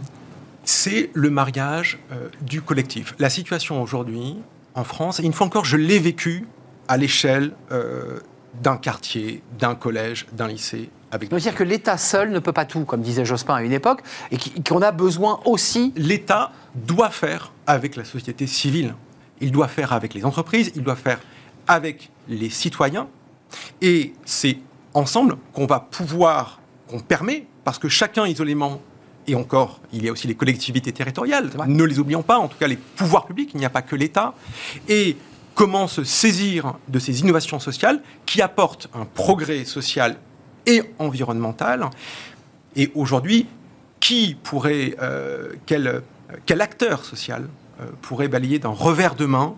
C'est le mariage euh, du collectif. La situation aujourd'hui, en France, et une fois encore, je l'ai vécu à l'échelle euh, d'un quartier, d'un collège, d'un lycée. Avec... Ça veut dire que l'État seul ne peut pas tout, comme disait Jospin à une époque, et qu'on a besoin aussi. L'État doit faire avec la société civile. Il doit faire avec les entreprises, il doit faire avec les citoyens. Et c'est ensemble qu'on va pouvoir, qu'on permet, parce que chacun isolément, et encore, il y a aussi les collectivités territoriales, ne les oublions pas, en tout cas les pouvoirs publics, il n'y a pas que l'État, et comment se saisir de ces innovations sociales qui apportent un progrès social et environnemental. Et aujourd'hui, qui pourrait, euh, quel, quel, acteur social euh, pourrait balayer d'un revers de main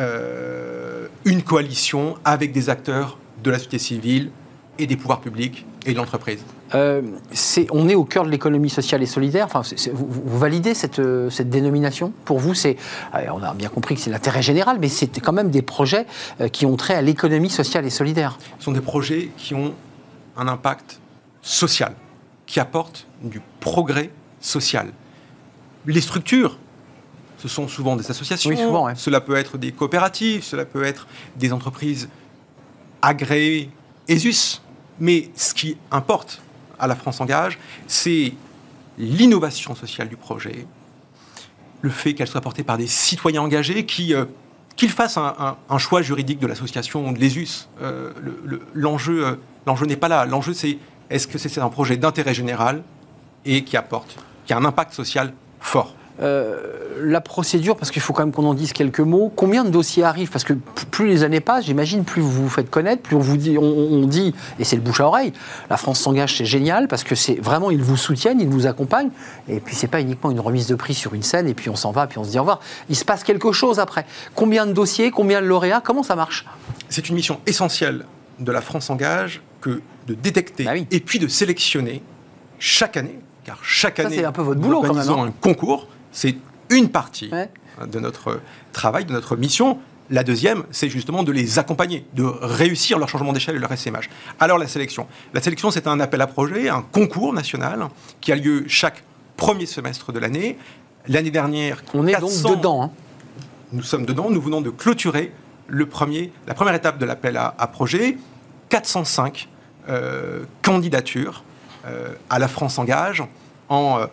euh, une coalition avec des acteurs de la société civile, et des pouvoirs publics et de l'entreprise euh, On est au cœur de l'économie sociale et solidaire. Enfin, vous, validez cette, euh, cette, dénomination? Pour vous, c'est, euh, on a bien compris que c'est l'intérêt général, mais c'est quand même des projets qui ont trait à l'économie sociale et solidaire. Ce sont des projets qui ont un impact social, qui apportent du progrès social. les structures, ce sont souvent des associations, Oui, souvent, ouais. cela peut être des coopératives, cela peut être des entreprises agréées ESUS. Mais ce qui importe à la France Engage, c'est l'innovation sociale du projet, le fait qu'elle soit portée par des citoyens engagés qui, euh, qu'ils fassent un, choix juridique de l'association ou de l'ESUS. Euh, euh, l'enjeu n'est pas là. L'enjeu, c'est est-ce que c'est un projet d'intérêt général et qui apporte, qui a un impact social fort. Euh, la procédure, parce qu'il faut quand même qu'on en dise quelques mots. Combien de dossiers arrivent Parce que plus les années passent, j'imagine, plus vous vous faites connaître, plus on vous dit, on, on dit, et c'est le bouche à oreille. La France s'engage, c'est génial parce que c'est vraiment ils vous soutiennent, ils vous accompagnent. Et puis c'est pas uniquement une remise de prix sur une scène et puis on s'en va, puis on se dit au revoir. Il se passe quelque chose après. Combien de dossiers Combien de lauréats Comment ça marche? C'est une mission essentielle de la France Engage que de détecter Bah oui. et puis de sélectionner chaque année, car chaque Ça, année, c'est un peu votre nous boulot, quand organisons même, hein. un concours. C'est une partie Ouais. de notre travail, de notre mission. La deuxième, c'est justement de les accompagner, de réussir leur changement d'échelle et leur SMH. Alors la sélection. La sélection, c'est un appel à projet, un concours national qui a lieu chaque premier semestre de l'année. L'année dernière, On est 400 donc dedans. hein. nous sommes dedans. Nous venons de clôturer le premier, la première étape de l'appel à, à projet. 405 euh, candidatures euh, à la France Engage en euh,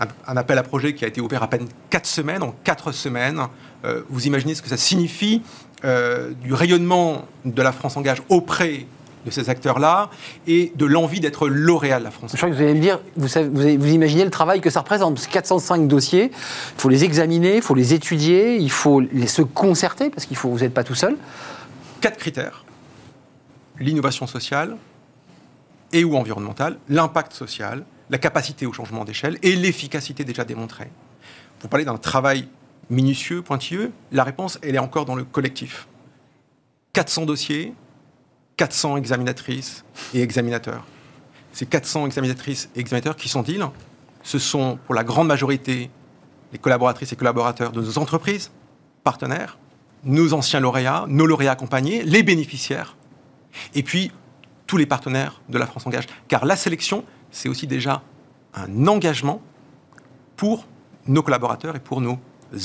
un, un appel à projet qui a été ouvert à peine 4 semaines. En 4 semaines, euh, vous imaginez ce que ça signifie euh, du rayonnement de la France Engage auprès de ces acteurs-là et de l'envie d'être lauréat de la France Je crois que vous allez me dire, vous, savez- vous, avez- vous imaginez le travail que ça représente. Parce que 405 dossiers, il faut les examiner, il faut les étudier, il faut les- se concerter, parce qu'il faut, vous n'êtes pas tout seul. quatre critères l'innovation sociale et ou environnementale, l'impact social, la capacité au changement d'échelle et l'efficacité déjà démontrée. Vous parlez d'un travail minutieux, pointilleux. La réponse, elle est encore dans le collectif. 400 dossiers, 400 examinatrices et examinateurs. Ces 400 examinatrices et examinateurs, qui sont-ils Ce sont pour la grande majorité les collaboratrices et collaborateurs de nos entreprises, partenaires, nos anciens lauréats, nos lauréats accompagnés, les bénéficiaires, et puis tous les partenaires de la France Engage. Car la sélection, c'est aussi déjà un engagement pour nos collaborateurs et pour nos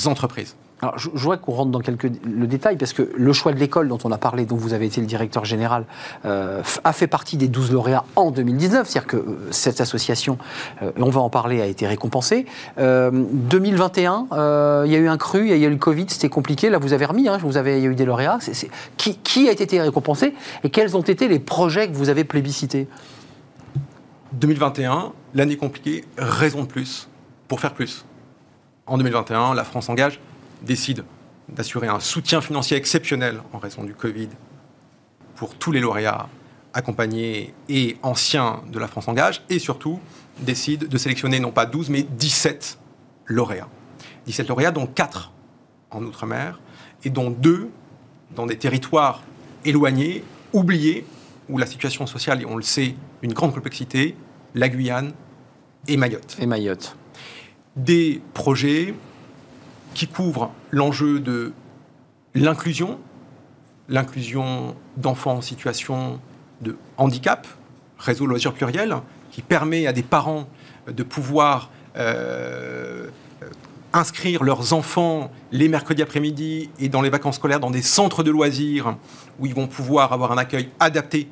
entreprises. Alors, je, je voudrais qu'on rentre dans quelques le détail, parce que le choix de l'école dont on a parlé, dont vous avez été le directeur général, euh, a fait partie des 12 lauréats en 2019. C'est-à-dire que euh, cette association, euh, on va en parler, a été récompensée. Euh, 2021, euh, il y a eu un cru, il y a eu le Covid, c'était compliqué. Là, vous avez remis, hein, vous avez, il y a eu des lauréats. Qui, qui a été récompensé et quels ont été les projets que vous avez plébiscités? 2021, l'année compliquée, raison de plus pour faire plus. En 2021, la France Engage décide d'assurer un soutien financier exceptionnel en raison du Covid pour tous les lauréats accompagnés et anciens de la France Engage et surtout décide de sélectionner non pas 12 mais 17 lauréats. 17 lauréats dont 4 en Outre-mer et dont 2 dans des territoires éloignés, oubliés, où la situation sociale, et on le sait, une grande complexité, la Guyane et Mayotte. Et Mayotte. Des projets qui couvrent l'enjeu de l'inclusion, l'inclusion d'enfants en situation de handicap, réseau loisirs pluriel, qui permet à des parents de pouvoir euh, inscrire leurs enfants les mercredis après-midi et dans les vacances scolaires dans des centres de loisirs où ils vont pouvoir avoir un accueil adapté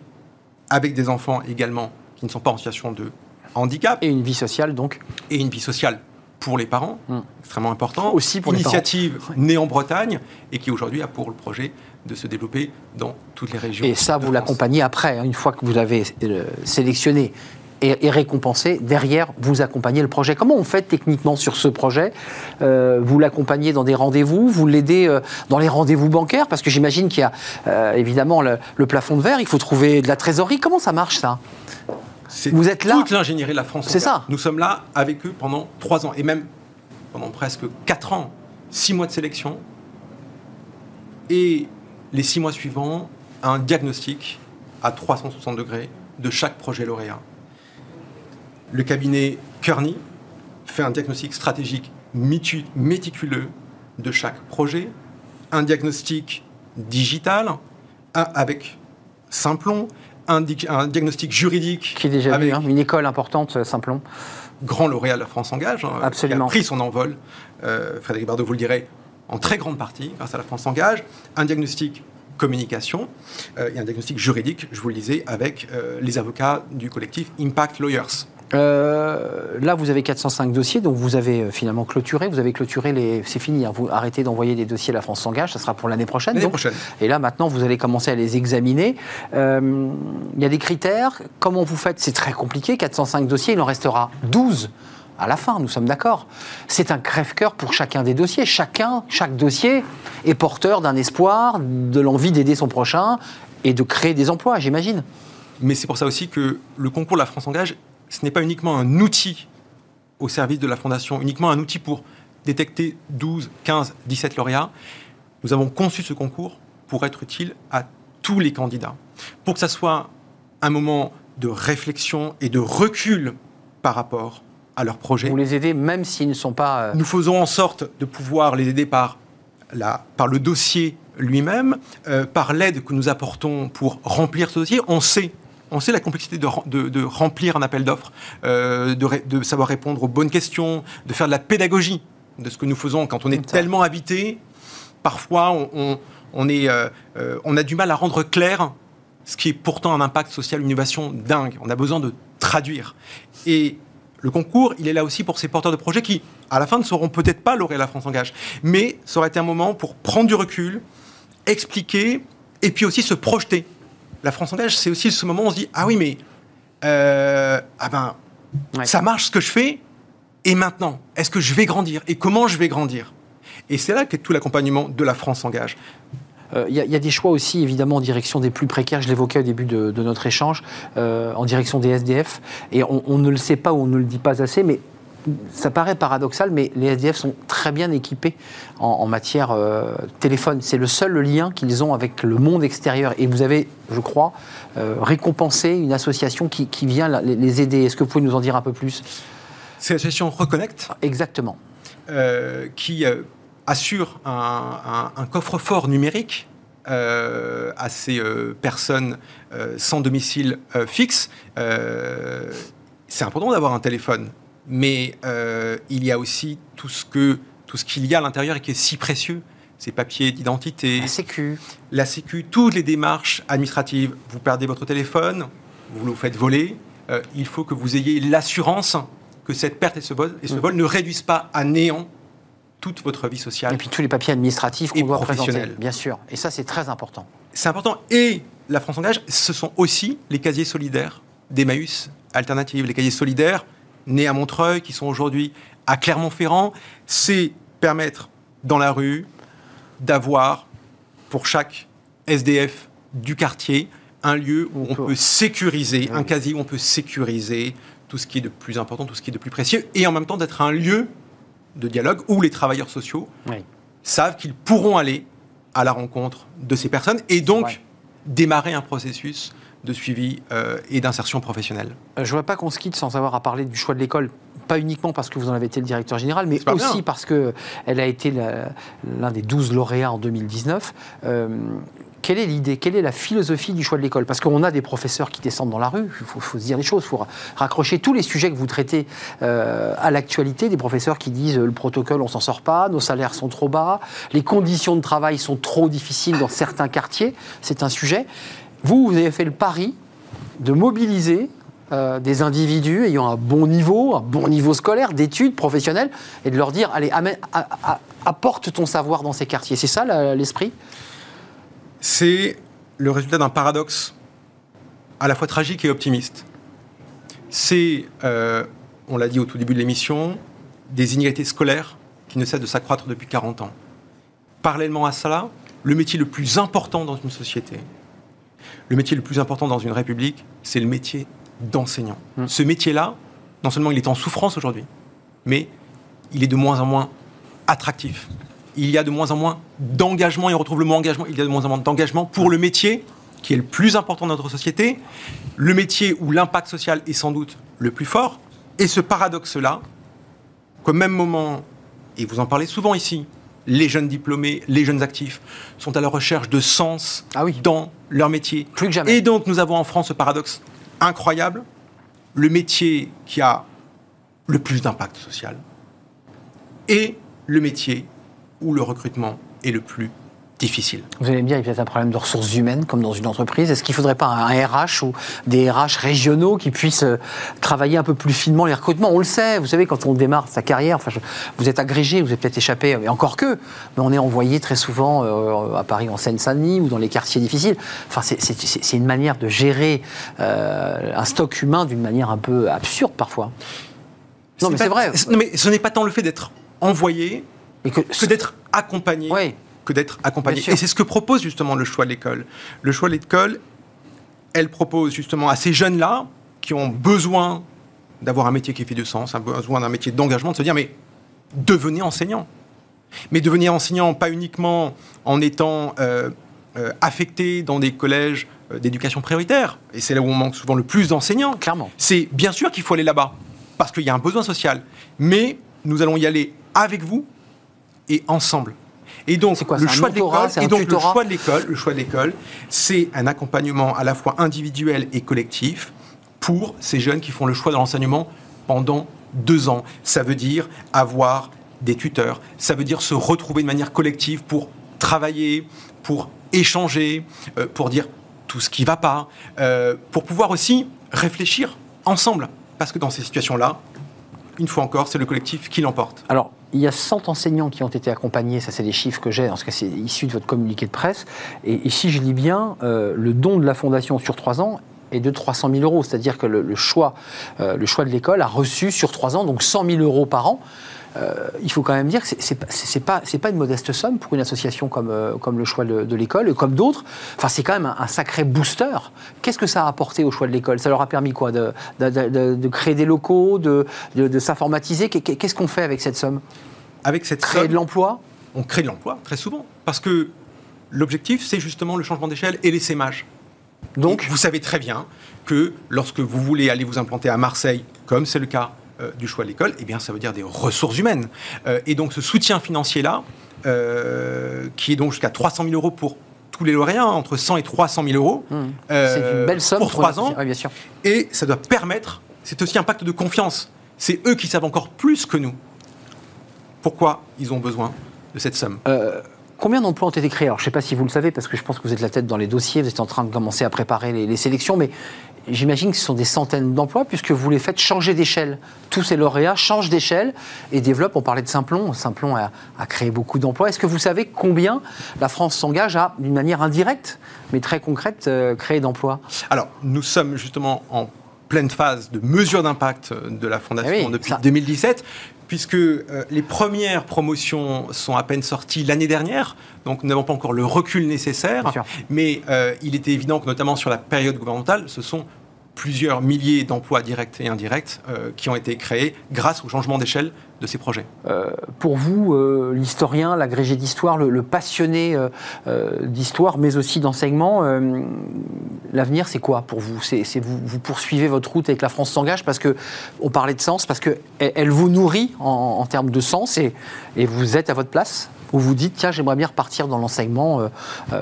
avec des enfants également qui ne sont pas en situation de handicap Et une vie sociale, donc. et une vie sociale pour les parents, Mm. extrêmement important. Aussi pour les Initiative née en Bretagne et qui aujourd'hui a pour le projet de se développer dans toutes les régions. Et ça, vous l'accompagnez après, hein, une fois que vous avez euh, sélectionné et, et récompensé. Derrière, vous accompagnez le projet. Comment on fait techniquement sur ce projet? Euh, Vous l'accompagnez dans des rendez-vous Vous l'aidez euh, dans les rendez-vous bancaires? Parce que j'imagine qu'il y a euh, évidemment le, le plafond de verre, il faut trouver de la trésorerie. Comment ça marche ça? Vous êtes là Toute l'ingénierie de la France. C'est ça. Nous sommes là avec eux pendant trois ans et même pendant presque quatre ans. Six mois de sélection et les six mois suivants, un diagnostic à 360 degrés de chaque projet lauréat. Le cabinet Kearney fait un diagnostic stratégique méticuleux de chaque projet, un diagnostic digital avec Simplon, un, un diagnostic juridique Qui est déjà vu, hein, une école importante, euh, Simplon. grand lauréat de la France Engage, hein, Absolument. qui a pris son envol, euh, Frédéric Bardot vous le dirait, en très grande partie grâce à la France Engage, un diagnostic communication euh, et un diagnostic juridique, je vous le disais, avec euh, les avocats du collectif Impact Lawyers. Euh, là, vous avez 405 dossiers, donc vous avez euh, finalement clôturé. Vous avez clôturé les. C'est fini. hein, vous arrêtez d'envoyer des dossiers à la France s'engage. Ça sera pour l'année prochaine. L'année prochaine. Et là, maintenant, vous allez commencer à les examiner. Euh, Il y a des critères. Comment vous faites C'est très compliqué. 405 dossiers, il en restera 12 à la fin. Nous sommes d'accord. C'est un crève-cœur pour chacun des dossiers. Chacun, chaque dossier est porteur d'un espoir, de l'envie d'aider son prochain et de créer des emplois, j'imagine. Mais c'est pour ça aussi que le concours de la France Engage, ce n'est pas uniquement un outil au service de la Fondation, uniquement un outil pour détecter 12, 15, 17 lauréats. Nous avons conçu ce concours pour être utile à tous les candidats, pour que ça soit un moment de réflexion et de recul par rapport à leur projet. Vous les aidez même s'ils ne sont pas. euh, Nous faisons en sorte de pouvoir les aider par, la, par le dossier lui-même, euh, par l'aide que nous apportons pour remplir ce dossier. On sait, on sait la complexité de, rem- de- de remplir un appel d'offres, euh, de, ré- de savoir répondre aux bonnes questions, de faire de la pédagogie de ce que nous faisons quand on est ça. tellement habité. Parfois, on, on- on est, euh, euh, on a du mal à rendre clair ce qui est pourtant un impact social, une innovation dingue. On a besoin de traduire. Et le concours, il est là aussi pour ces porteurs de projets qui, à la fin, ne seront peut-être pas lauréats la France Engage. Mais ça aurait été un moment pour prendre du recul, expliquer, et puis aussi se projeter. La France Engage, c'est aussi ce moment où on se dit, ah oui, mais euh, ah ben, Ouais. ça marche ce que je fais, et maintenant, est-ce que je vais grandir Et comment je vais grandir? Et c'est là qu'est tout l'accompagnement de la France Engage. Euh, Il y, a- il y a des choix aussi, évidemment, en direction des plus précaires. Je l'évoquais au début de, de notre échange, euh, en direction des SDF. Et on, on ne le sait pas ou on ne le dit pas assez, mais ça paraît paradoxal, mais les SDF sont très bien équipés en, en matière euh, téléphone. C'est le seul lien qu'ils ont avec le monde extérieur. Et vous avez, je crois, euh, récompensé une association qui, qui vient la- les- aider. Est-ce que vous pouvez nous en dire un peu plus? C'est l'association Reconnect. Exactement. euh, qui euh, assure un, un- un coffre-fort numérique euh, à ces euh, personnes euh, sans domicile fixe. C'est important d'avoir un téléphone, mais euh, il y a aussi tout ce que tout ce qu'il y a à l'intérieur et qui est si précieux. Ces papiers d'identité, La Sécu. la Sécu, toutes les démarches administratives. Vous perdez votre téléphone, vous le faites voler. euh, il faut que vous ayez l'assurance que cette perte et ce vol, et ce vol ne réduisent pas à néant toute votre vie sociale. Et puis tous les papiers administratifs Et qu'on doit présenter, professionnels. bien sûr. Et ça, c'est très important. C'est important. Et la France Engage, ce sont aussi les casiers solidaires d'Emmaüs Alternative. Les casiers solidaires nés à Montreuil, qui sont aujourd'hui à Clermont-Ferrand, c'est permettre dans la rue d'avoir pour chaque SDF du quartier un lieu où On peut- peut sécuriser, Oui. un casier où on peut sécuriser tout ce qui est de plus important, tout ce qui est de plus précieux, et en même temps d'être un lieu de dialogue où les travailleurs sociaux Oui. savent qu'ils pourront aller à la rencontre de ces personnes et donc Ouais. démarrer un processus de suivi euh, et d'insertion professionnelle. Euh, Je ne vois pas qu'on se quitte sans avoir à parler du choix de l'école. Pas uniquement parce que vous en avez été le directeur général, mais aussi bien. parce qu'elle a été l'un des 12 lauréats en 2019. Euh, quelle est l'idée? Quelle est la philosophie du choix de l'école? Parce qu'on a des professeurs qui descendent dans la rue, il faut, faut se dire les choses, il faut raccrocher tous les sujets que vous traitez euh, à l'actualité, des professeurs qui disent le protocole, on s'en sort pas, nos salaires sont trop bas, les conditions de travail sont trop difficiles dans certains quartiers, c'est un sujet. Vous, vous avez fait le pari de mobiliser euh, des individus ayant un bon niveau, un bon niveau scolaire, d'études professionnelles, et de leur dire, allez, amène- apporte ton savoir dans ces quartiers. C'est ça l'esprit? C'est le résultat d'un paradoxe à la fois tragique et optimiste. C'est, euh, on l'a dit au tout début de l'émission, des inégalités scolaires qui ne cessent de s'accroître depuis 40 ans. Parallèlement à cela, le métier le plus important dans une société, le métier le plus important dans une république, c'est le métier d'enseignant. Mm. Ce métier-là, non seulement il est en souffrance aujourd'hui, mais il est de moins en moins attractif. Il y a de moins en moins d'engagement, et on retrouve le mot engagement, il y a de moins en moins d'engagement pour le métier qui est le plus important dans notre société, le métier où l'impact social est sans doute le plus fort, et ce paradoxe-là, qu'au même moment, et vous en parlez souvent ici, les jeunes diplômés, les jeunes actifs sont à la recherche de sens Ah oui. dans leur métier. Plus que jamais. Et donc nous avons en France ce paradoxe incroyable, le métier qui a le plus d'impact social et le métier où le recrutement est le plus difficile. Vous allez me dire, il y a peut-être un problème de ressources humaines, comme dans une entreprise. Est-ce qu'il ne faudrait pas un RH ou des RH régionaux qui puissent euh, travailler un peu plus finement les recrutements? On le sait, vous savez, quand on démarre sa carrière, enfin, vous êtes agrégé, vous avez peut-être échappé, et encore que, mais on est envoyé très souvent euh, à Paris en Seine-Saint-Denis ou dans les quartiers difficiles. Enfin, c'est une manière de gérer euh, un stock humain d'une manière un peu absurde parfois. Non, mais c'est vrai. Mais ce n'est pas tant le fait d'être envoyé que, que d'être accompagné. Que d'être accompagné. Et c'est ce que propose justement le choix de l'école. Le choix de l'école, elle propose justement à ces jeunes-là qui ont besoin d'avoir un métier qui fait du sens, un besoin d'un métier d'engagement, de se dire mais devenez enseignant. Mais devenez enseignant pas uniquement en étant euh, euh, affecté dans des collèges euh, d'éducation prioritaire, et c'est là où on manque souvent le plus d'enseignants. Clairement. C'est bien sûr qu'il faut aller là-bas, parce qu'il y a un besoin social, mais nous allons y aller avec vous et ensemble. Et donc, le, choix de l'école, et donc le choix de l'école, le choix de l'école, c'est un accompagnement à la fois individuel et collectif pour ces jeunes qui font le choix de l'enseignement pendant deux ans. Ça veut dire avoir des tuteurs, ça veut dire se retrouver de manière collective pour travailler, pour échanger, euh, pour dire tout ce qui ne va pas, euh, pour pouvoir aussi réfléchir ensemble. Parce que dans ces situations-là, une fois encore, c'est le collectif qui l'emporte. Alors, il y a 100 enseignants qui ont été accompagnés, ça c'est des chiffres que j'ai, en ce cas c'est issu de votre communiqué de presse. Et ici, je lis bien, euh, le don de la Fondation sur 3 ans est de 300 000 euros. C'est-à-dire que le, choix, euh, le choix de l'école a reçu sur 3 ans, donc 100 000 euros par an. Euh, il faut quand même dire que c'est pas c'est pas une modeste somme pour une association comme euh, comme le choix de, l'école, comme d'autres. Enfin, c'est quand même un, sacré booster. Qu'est-ce que ça a apporté au choix de l'école? Ça leur a permis quoi? De, de, créer des locaux, de, s'informatiser? Qu'est-ce qu'on fait avec cette somme? Avec cette créer de l'emploi? On crée de l'emploi très souvent parce que l'objectif c'est justement le changement d'échelle et l'essaimage. Donc, vous savez très bien que lorsque vous voulez aller vous implanter à Marseille, comme c'est le cas du choix de l'école, eh bien, ça veut dire des ressources humaines. Euh, et donc, ce soutien financier-là, euh, qui est donc jusqu'à 300 000 euros pour tous les lauréats, hein, entre 100 et 300 000 euros. Mmh. c'est une belle somme pour trois ans. bien sûr. Et ça doit permettre, c'est aussi un pacte de confiance. C'est eux qui savent encore plus que nous pourquoi ils ont besoin de cette somme. Combien d'emplois ont été créés? Alors, je ne sais pas si vous le savez, parce que je pense que vous êtes la tête dans les dossiers, vous êtes en train de commencer à préparer les, les sélections, mais j'imagine que ce sont des centaines d'emplois puisque vous les faites changer d'échelle. Tous ces lauréats changent d'échelle et développent, on parlait de Simplon, Simplon a, créé beaucoup d'emplois. Est-ce que vous savez combien la France s'engage à, d'une manière indirecte, mais très concrète, euh, créer d'emplois? Alors, nous sommes justement en pleine phase de mesure d'impact de la Fondation eh depuis 2017 puisque euh, les premières promotions sont à peine sorties l'année dernière, donc nous n'avons pas encore le recul nécessaire, mais euh, il était évident que notamment sur la période gouvernementale, ce sont plusieurs milliers d'emplois directs et indirects euh, qui ont été créés grâce au changement d'échelle de ces projets. Euh, pour vous, euh, l'historien, l'agrégé d'histoire, le, passionné d'histoire, mais aussi d'enseignement, l'avenir, c'est quoi pour vous? C'est vous, poursuivez votre route avec La France s'engage parce que on parlait de sens, parce que elle, vous nourrit en, termes de sens et, vous êtes à votre place? Ou vous dites tiens, j'aimerais bien repartir dans l'enseignement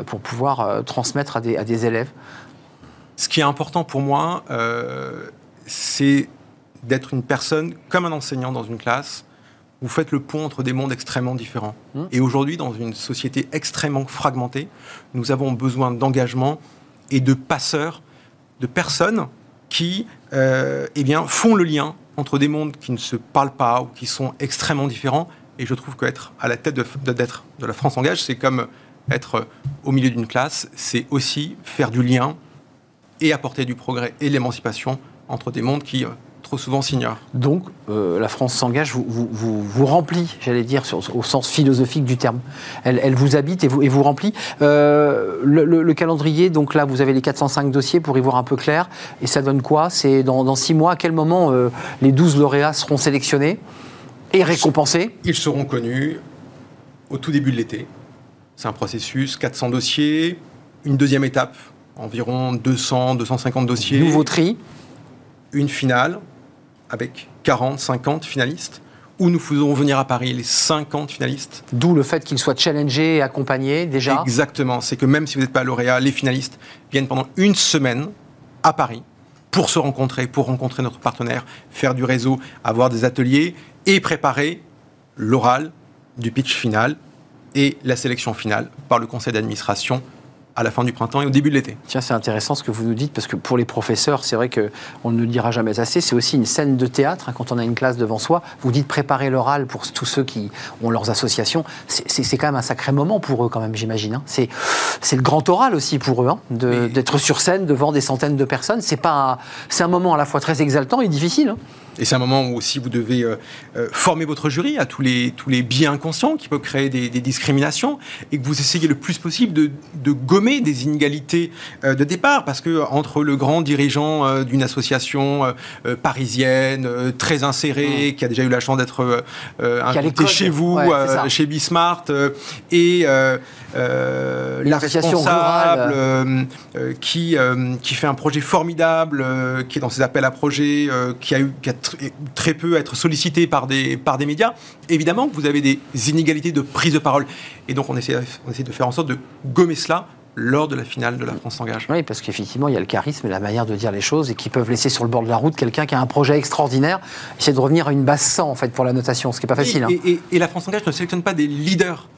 pour pouvoir transmettre à des élèves? Ce qui est important pour moi, euh, c'est d'être une personne comme un enseignant dans une classe. Vous faites le pont entre des mondes extrêmement différents. Mmh. Et aujourd'hui, dans une société extrêmement fragmentée, nous avons besoin d'engagement et de passeurs, de personnes qui euh, eh bien, font le lien entre des mondes qui ne se parlent pas ou qui sont extrêmement différents. Et je trouve qu'être à la tête de, de, de la France Engage, c'est comme être au milieu d'une classe, c'est aussi faire du lien et apporter du progrès et l'émancipation entre des mondes qui euh, trop souvent s'ignorent. Donc, euh, la France s'engage, vous, vous, vous, remplit, j'allais dire, au sens philosophique du terme. Elle, elle vous habite et vous, et vous remplit. Euh, le, calendrier, donc là, vous avez les 405 dossiers pour y voir un peu clair. Et ça donne quoi? C'est dans, dans, six mois, à quel moment les 12 lauréats seront sélectionnés et récompensés? Ils seront connus au tout début de l'été. C'est un processus, 400 dossiers, une deuxième étape environ 200, 250 dossiers. Nouveau tri. Une finale avec 40, 50 finalistes où nous faisons venir à Paris les 50 finalistes. D'où le fait qu'ils soient challengés et accompagnés déjà. Exactement. C'est que même si vous n'êtes pas lauréat, les finalistes viennent pendant une semaine à Paris pour se rencontrer, pour rencontrer notre partenaire, faire du réseau, avoir des ateliers et préparer l'oral du pitch final et la sélection finale par le conseil d'administration à la fin du printemps et au début de l'été. Tiens, c'est intéressant ce que vous nous dites, parce que pour les professeurs, c'est vrai qu'on ne le dira jamais assez, c'est aussi une scène de théâtre, hein, quand on a une classe devant soi. Vous dites préparer l'oral pour tous ceux qui ont leurs associations. C'est quand même un sacré moment pour eux, quand même, j'imagine. Hein. C'est le grand oral aussi pour eux, hein, d'être sur scène devant des centaines de personnes. C'est un, un moment à la fois très exaltant et difficile. Et c'est un moment où aussi vous devez euh, euh, former votre jury à tous les, tous les biais inconscients qui peuvent créer des, discriminations et que vous essayez le plus possible de, de gommer des inégalités euh, de départ parce que entre le grand dirigeant d'une association parisienne très insérée, mmh. qui a déjà eu la chance d'être invité chez vous, chez Bismart, et euh, la responsable euh, euh, qui, qui fait un projet formidable, qui est dans ses appels à projets, qui a eu très peu à être sollicité par des, par des médias, évidemment vous avez des inégalités de prise de parole. Et donc on essaie, on essaie de faire en sorte de gommer cela lors de la finale de la France s'engage. Oui, parce qu'effectivement, il y a le charisme et la manière de dire les choses et qui peuvent laisser sur le bord de la route quelqu'un qui a un projet extraordinaire, essayer de revenir à une base 100 en fait pour la notation, ce qui n'est pas facile. Hein. Et, et, la France s'engage ne sélectionne pas des leaders,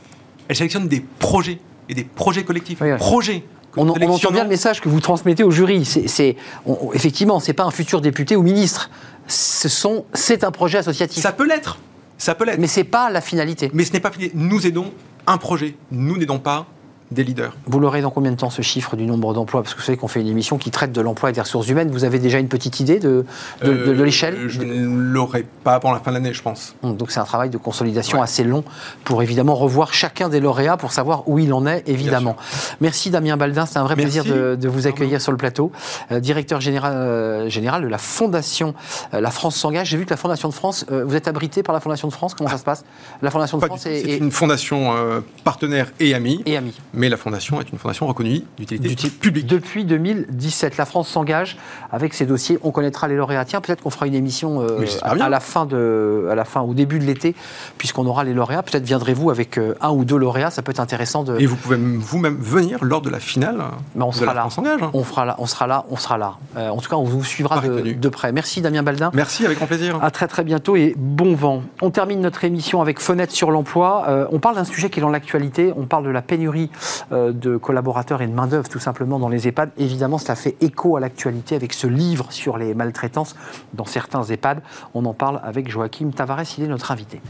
elle sélectionne des projets et des projets collectifs. Projets. On, entend bien le message que vous transmettez au jury. C'est, effectivement, ce n'est pas un futur député ou ministre. C'est un projet associatif. Ça peut l'être. Ça peut l'être. Mais ce n'est pas la finalité. Mais ce n'est pas Nous aidons un projet. Nous n'aidons pas des leaders. Vous l'aurez dans combien de temps ce chiffre du nombre d'emplois? Parce que vous savez qu'on fait une émission qui traite de l'emploi et des ressources humaines. Vous avez déjà une petite idée de, de, euh, l'échelle? Je ne l'aurai pas avant la fin de l'année, je pense. Hum, donc c'est un travail de consolidation assez long pour évidemment revoir chacun des lauréats pour savoir où il en est, évidemment. Merci Damien Baldin, c'est un vrai plaisir de, vous accueillir sur le plateau. Euh, directeur général, euh, général de la Fondation La France s'engage. J'ai vu que la Fondation de France, vous êtes abrité par la Fondation de France, comment ça se passe? La Fondation de France est, est, une fondation partenaire et amie. Et amie mais la fondation est une fondation reconnue d'utilité publique. Depuis 2017, la France s'engage avec ces dossiers. On connaîtra les lauréats. Tiens, peut-être qu'on fera une émission euh, à, la fin de, à la fin, au début de l'été, puisqu'on aura les lauréats. Peut-être viendrez-vous avec euh, un ou deux lauréats. Ça peut être intéressant de. Et vous pouvez vous-même venir lors de la finale. Mais on sera là. France s'engage. Hein. On fera là. On sera là. On sera là. Euh, en tout cas, on vous suivra de, de, près. Merci Damien Baldin. Merci, avec grand plaisir. À très très bientôt et bon vent. On termine notre émission avec Fenêtre sur l'emploi. on parle d'un sujet qui est dans l'actualité. On parle de la pénurie de collaborateurs et de main-d'œuvre tout simplement dans les EHPAD. Évidemment, cela fait écho à l'actualité avec ce livre sur les maltraitances dans certains EHPAD. On en parle avec Joachim Tavares, il est notre invité.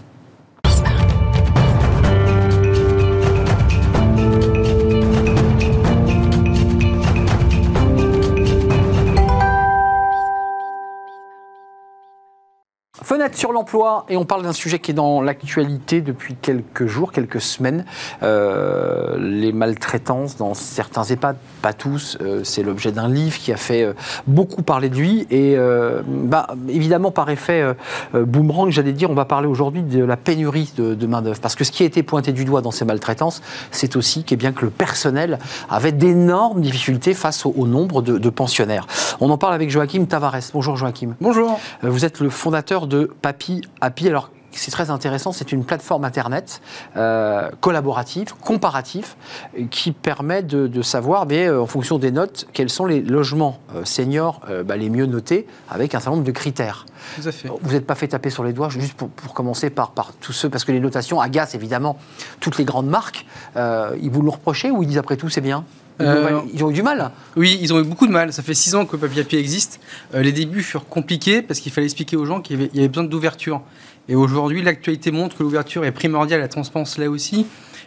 Fenêtre sur l'emploi, et on parle d'un sujet qui est dans l'actualité depuis quelques jours, quelques semaines. Euh, les maltraitances dans certains EHPAD, pas tous. Euh, c'est l'objet d'un livre qui a fait euh, beaucoup parler de lui. Et bah, évidemment, par effet boomerang, j'allais dire, on va parler aujourd'hui de la pénurie de, main-d'œuvre. Parce que ce qui a été pointé du doigt dans ces maltraitances, c'est aussi eh bien, que le personnel avait d'énormes difficultés face au, nombre de, de, pensionnaires. On en parle avec Joachim Tavares. Bonjour Joachim. Bonjour. Vous êtes le fondateur de Papy Happy. Alors, c'est très intéressant, c'est une plateforme Internet euh, collaborative, comparative, qui permet de, savoir, mais, euh, en fonction des notes, quels sont les logements euh, seniors bah, les mieux notés, avec un certain nombre de critères. Tout à fait. Vous n'êtes pas fait taper sur les doigts, juste pour, commencer par, par, tous ceux, parce que les notations agacent évidemment toutes les grandes marques. ils vous l'ont reproché ou ils disent après tout c'est bien? Euh, ils ont eu du mal. Oui, ils ont eu beaucoup de mal. Ça fait six ans que Papier existe. Euh, les débuts furent compliqués parce qu'il fallait expliquer aux gens qu'il y, avait besoin d'ouverture. Et aujourd'hui, l'actualité montre que l'ouverture est primordiale, la transparence là aussi.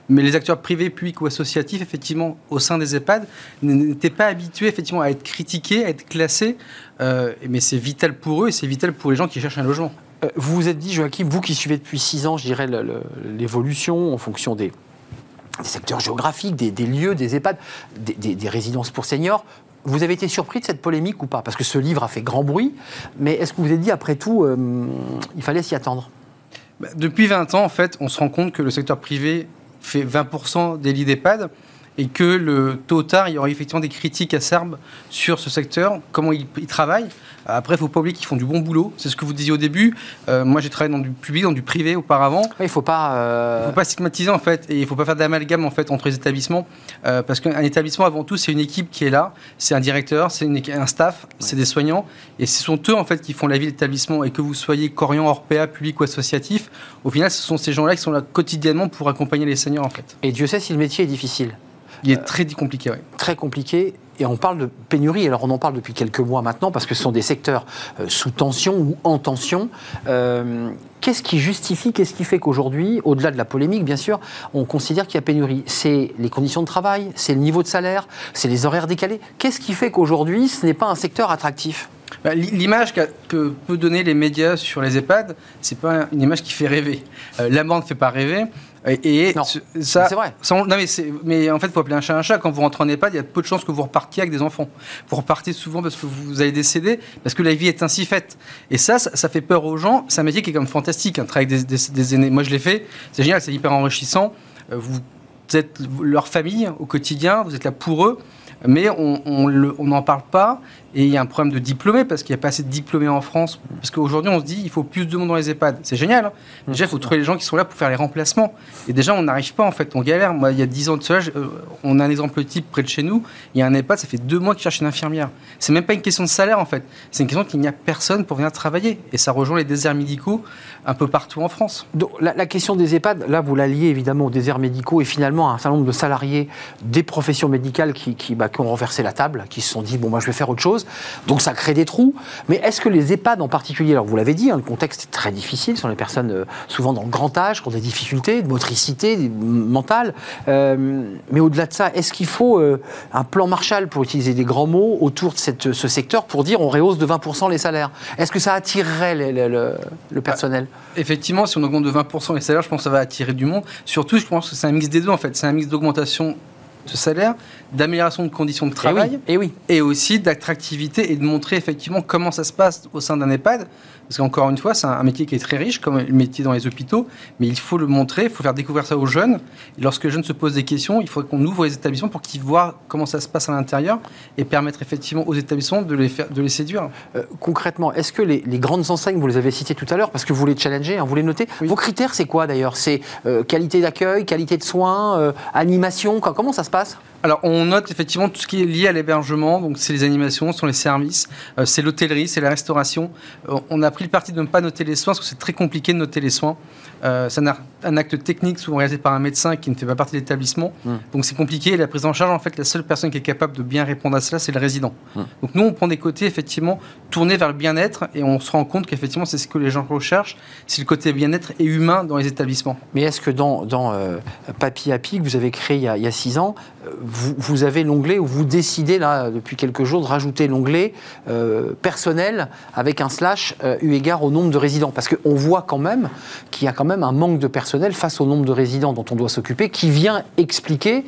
Mais les acteurs privés, publics ou associatifs, effectivement, au sein des EHPAD, n'étaient pas habitués effectivement à être critiqués, à être classés. Euh, mais c'est vital pour eux et c'est vital pour les gens qui cherchent un logement. Vous vous êtes dit, Joachim, vous qui suivez depuis six ans, je dirais, l'évolution en fonction des, des secteurs géographiques, des, lieux, des EHPAD, des, résidences pour seniors. Vous avez été surpris de cette polémique ou pas? Parce que ce livre a fait grand bruit, mais est-ce que vous vous êtes dit, après tout, euh, il fallait s'y attendre? Bah, Depuis 20 ans, en fait, on se rend compte que le secteur privé fait 20% des lits d'EHPAD et que le tôt ou tard, il y aura effectivement des critiques acerbes sur ce secteur, comment ils il travaillent. Après, il ne faut pas oublier qu'ils font du bon boulot. C'est ce que vous disiez au début. Euh, moi, j'ai travaillé dans du public, dans du privé auparavant. Il ne faut pas. Euh... Faut pas stigmatiser en fait, et il ne faut pas faire d'amalgame en fait entre les établissements, euh, parce qu'un établissement avant tout, c'est une équipe qui est là, c'est un directeur, c'est un staff, c'est des soignants, et ce sont eux en fait qui font la vie de l'établissement. Et que vous soyez Corian, Orpea, public ou associatif, au final, ce sont ces gens-là qui sont là quotidiennement pour accompagner les seniors en fait. Et Dieu sait si le métier est difficile. Il est très compliqué, oui. Très compliqué. Et on parle de pénurie, alors on en parle depuis quelques mois maintenant, parce que ce sont des secteurs euh, sous tension ou en tension. Euh, qu'est-ce qui justifie, qu'est-ce qui fait qu'aujourd'hui, au-delà de la polémique, bien sûr, on considère qu'il y a pénurie? C'est les conditions de travail, c'est le niveau de salaire, c'est les horaires décalés. Qu'est-ce qui fait qu'aujourd'hui, ce n'est pas un secteur attractif? Bah, L'image que peut donner les médias sur les EHPAD, c'est pas une image qui fait rêver. Euh, la ne fait pas rêver. Et, non, ça, c'est vrai. non, mais, mais, en fait, il faut appeler un chat un chat. Quand vous rentrez en EHPAD, il y a peu de chances que vous repartiez avec des enfants. Vous repartez souvent parce que vous allez décéder, parce que la vie est ainsi faite. Et ça, ça, fait peur aux gens. C'est un métier qui est comme fantastique, un travail avec des, aînés. Moi, je l'ai fait. C'est génial, c'est hyper enrichissant. Euh, vous êtes leur famille au quotidien, vous êtes là pour eux mais on n'en parle pas. Et il y a un problème de diplômés, parce qu'il n'y a pas assez de diplômés en France. Parce qu'aujourd'hui, on se dit, il faut plus de monde dans les EHPAD. C'est génial. Hein. déjà, il faut trouver les gens qui sont là pour faire les remplacements. Et déjà, on n'arrive pas, en fait. On galère. Moi, il y a 10 ans de cela, euh, on a un exemple type près de chez nous. Il y a un EHPAD, ça fait deux mois qu'il cherche une infirmière. C'est même pas une question de salaire, en fait. C'est une question qu'il n'y a personne pour venir travailler. Et ça rejoint les déserts médicaux un peu partout en France. Donc, la, question des EHPAD, là, vous la liez évidemment aux déserts médicaux et finalement à un certain nombre de salariés des professions médicales qui, qui, bah, qui ont renversé la table, qui se sont dit, bon, moi, je vais faire autre chose. Donc, ça crée des trous. Mais est-ce que les EHPAD en particulier, alors vous l'avez dit, hein, le contexte est très difficile, ce sont les personnes euh, souvent dans le grand âge, qui ont des difficultés de motricité, mentale. Euh, mais au-delà de ça, est-ce qu'il faut euh, un plan Marshall, pour utiliser des grands mots, autour de cette, ce secteur pour dire on rehausse de 20% les salaires? Est-ce que ça attirerait le, personnel? Effectivement, si on augmente de 20% les salaires, je pense que ça va attirer du monde. Surtout, je pense que c'est un mix des deux en fait. C'est un mix d'augmentation de salaire, d'amélioration de conditions de eh travail, et, oui, et aussi d'attractivité et de montrer effectivement comment ça se passe au sein d'un EHPAD. Parce qu'encore une fois, c'est un métier qui est très riche, comme le métier dans les hôpitaux, mais il faut le montrer, il faut faire découvrir ça aux jeunes. Et lorsque les jeunes se posent des questions, il faut qu'on ouvre les établissements pour qu'ils voient comment ça se passe à l'intérieur et permettre effectivement aux établissements de les, faire, de les séduire. Euh, concrètement, est-ce que les, grandes enseignes, vous les avez citées tout à l'heure, parce que vous les challengez, hein, vous les notez, vos critères, c'est quoi d'ailleurs? C'est euh, qualité d'accueil, qualité de soins, euh, animation, comment ça se passe? Alors, on note effectivement tout ce qui est lié à l'hébergement. Donc, c'est les animations, sont les services, euh, c'est l'hôtellerie, c'est la restauration. Euh, on a pris le parti de ne pas noter les soins parce que c'est très compliqué de noter les soins. Euh, un, acte technique souvent réalisé par un médecin qui ne fait pas partie de l'établissement. Mmh. Donc c'est compliqué. la prise en charge, en fait, la seule personne qui est capable de bien répondre à cela, c'est le résident. Mmh. Donc nous, on prend des côtés effectivement tournés vers le bien-être et on se rend compte qu'effectivement c'est ce que les gens recherchent, c'est le côté bien-être et humain dans les établissements. Mais est-ce que dans, dans euh, Papy Happy que vous avez créé il y a, six ans, euh, vous, vous avez l'onglet où vous décidez là depuis quelques jours de rajouter l'onglet euh, personnel avec un slash eu égard au nombre de résidents? Parce qu'on voit quand même qu'il y a quand même un manque de personnel face au nombre de résidents dont on doit s'occuper qui vient expliquer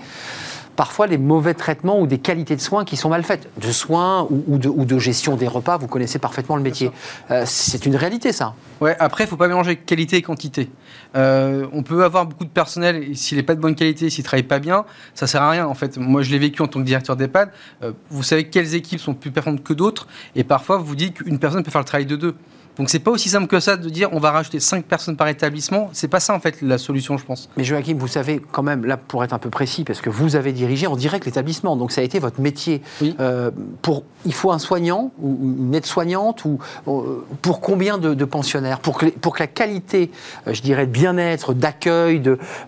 parfois les mauvais traitements ou des qualités de soins qui sont mal faites, de soins ou, de, gestion des repas, vous connaissez parfaitement le métier. Euh, c'est une réalité ça. Ouais, après, il ne faut pas mélanger qualité et quantité. Euh, on peut avoir beaucoup de personnel et s'il n'est pas de bonne qualité, s'il ne travaille pas bien, ça ne sert à rien en fait. Moi, je l'ai vécu en tant que directeur d'EHPAD. Euh, vous savez quelles équipes sont plus performantes que d'autres et parfois vous dites qu'une personne peut faire le travail de deux. Donc c'est pas aussi simple que ça de dire on va rajouter 5 personnes par établissement. C'est pas ça en fait la solution, je pense. Mais Joachim, vous savez quand même, là pour être un peu précis, parce que vous avez dirigé en direct l'établissement, donc ça a été votre métier. Euh, pour, il faut un soignant ou une aide-soignante ou euh, pour combien de, pensionnaires? Pour que, pour que la qualité, euh, je dirais, de bien-être, d'accueil,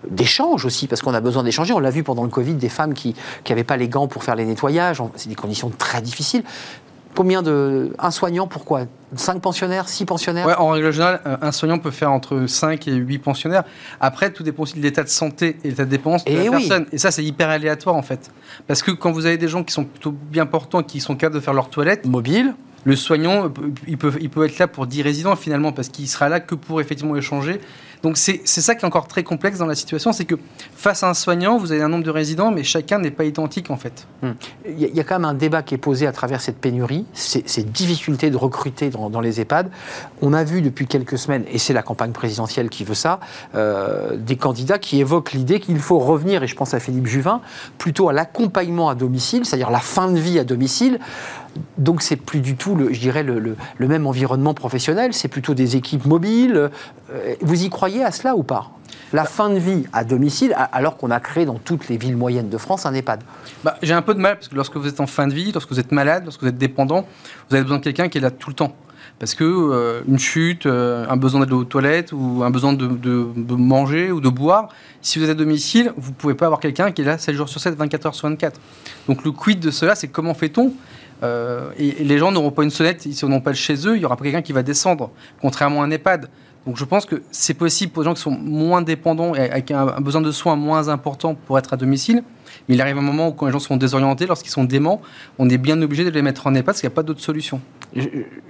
d'échange aussi, parce qu'on a besoin d'échanger. On l'a vu pendant le Covid, des femmes qui n'avaient pas les gants pour faire les nettoyages. C'est des conditions très difficiles. Combien de. Un soignant, pourquoi? 5 pensionnaires, 6 pensionnaires? Ouais, En règle générale, un soignant peut faire entre 5 et 8 pensionnaires. Après, tout dépend aussi de l'état de santé et l'état de dépense de et la personne. Et ça, c'est hyper aléatoire en fait. Parce que quand vous avez des gens qui sont plutôt bien portants, qui sont capables de faire leur toilette. Mobile le soignant, il peut, il peut être là pour 10 résidents finalement, parce qu'il sera là que pour effectivement échanger. Donc c'est ça qui est encore très complexe dans la situation, c'est que face à un soignant, vous avez un nombre de résidents, mais chacun n'est pas identique en fait. Hmm. Il y, a quand même un débat qui est posé à travers cette pénurie, ces, difficultés de recruter dans, les EHPAD. On a vu depuis quelques semaines, et c'est la campagne présidentielle qui veut ça, euh, des candidats qui évoquent l'idée qu'il faut revenir, et je pense à Philippe Juvin, plutôt à l'accompagnement à domicile, c'est-à-dire la fin de vie à domicile. Donc c'est plus du tout, le, je dirais, le, même environnement professionnel, c'est plutôt des équipes mobiles. Euh, vous y croyez à cela ou pas? La fin de vie à domicile, alors qu'on a créé dans toutes les villes moyennes de France un EHPAD bah, J'ai un peu de mal, parce que lorsque vous êtes en fin de vie, lorsque vous êtes malade, lorsque vous êtes dépendant, vous avez besoin de quelqu'un qui est là tout le temps. Parce que euh, une chute, euh, un besoin d'aller aux toilettes ou un besoin de, de, manger ou de boire, si vous êtes à domicile, vous ne pouvez pas avoir quelqu'un qui est là 7 jours sur 7, 24 heures sur 24. Donc le quid de cela, c'est comment fait-on euh, et, les gens n'auront pas une sonnette, on n'ont pas chez eux, il y aura pas quelqu'un qui va descendre, contrairement à un EHPAD. Donc je pense que c'est possible pour les gens qui sont moins dépendants et avec un, besoin de soins moins important pour être à domicile. Mais il arrive un moment où quand les gens sont désorientés, lorsqu'ils sont déments, on est bien obligé de les mettre en EHPAD parce qu'il n'y a pas d'autre solution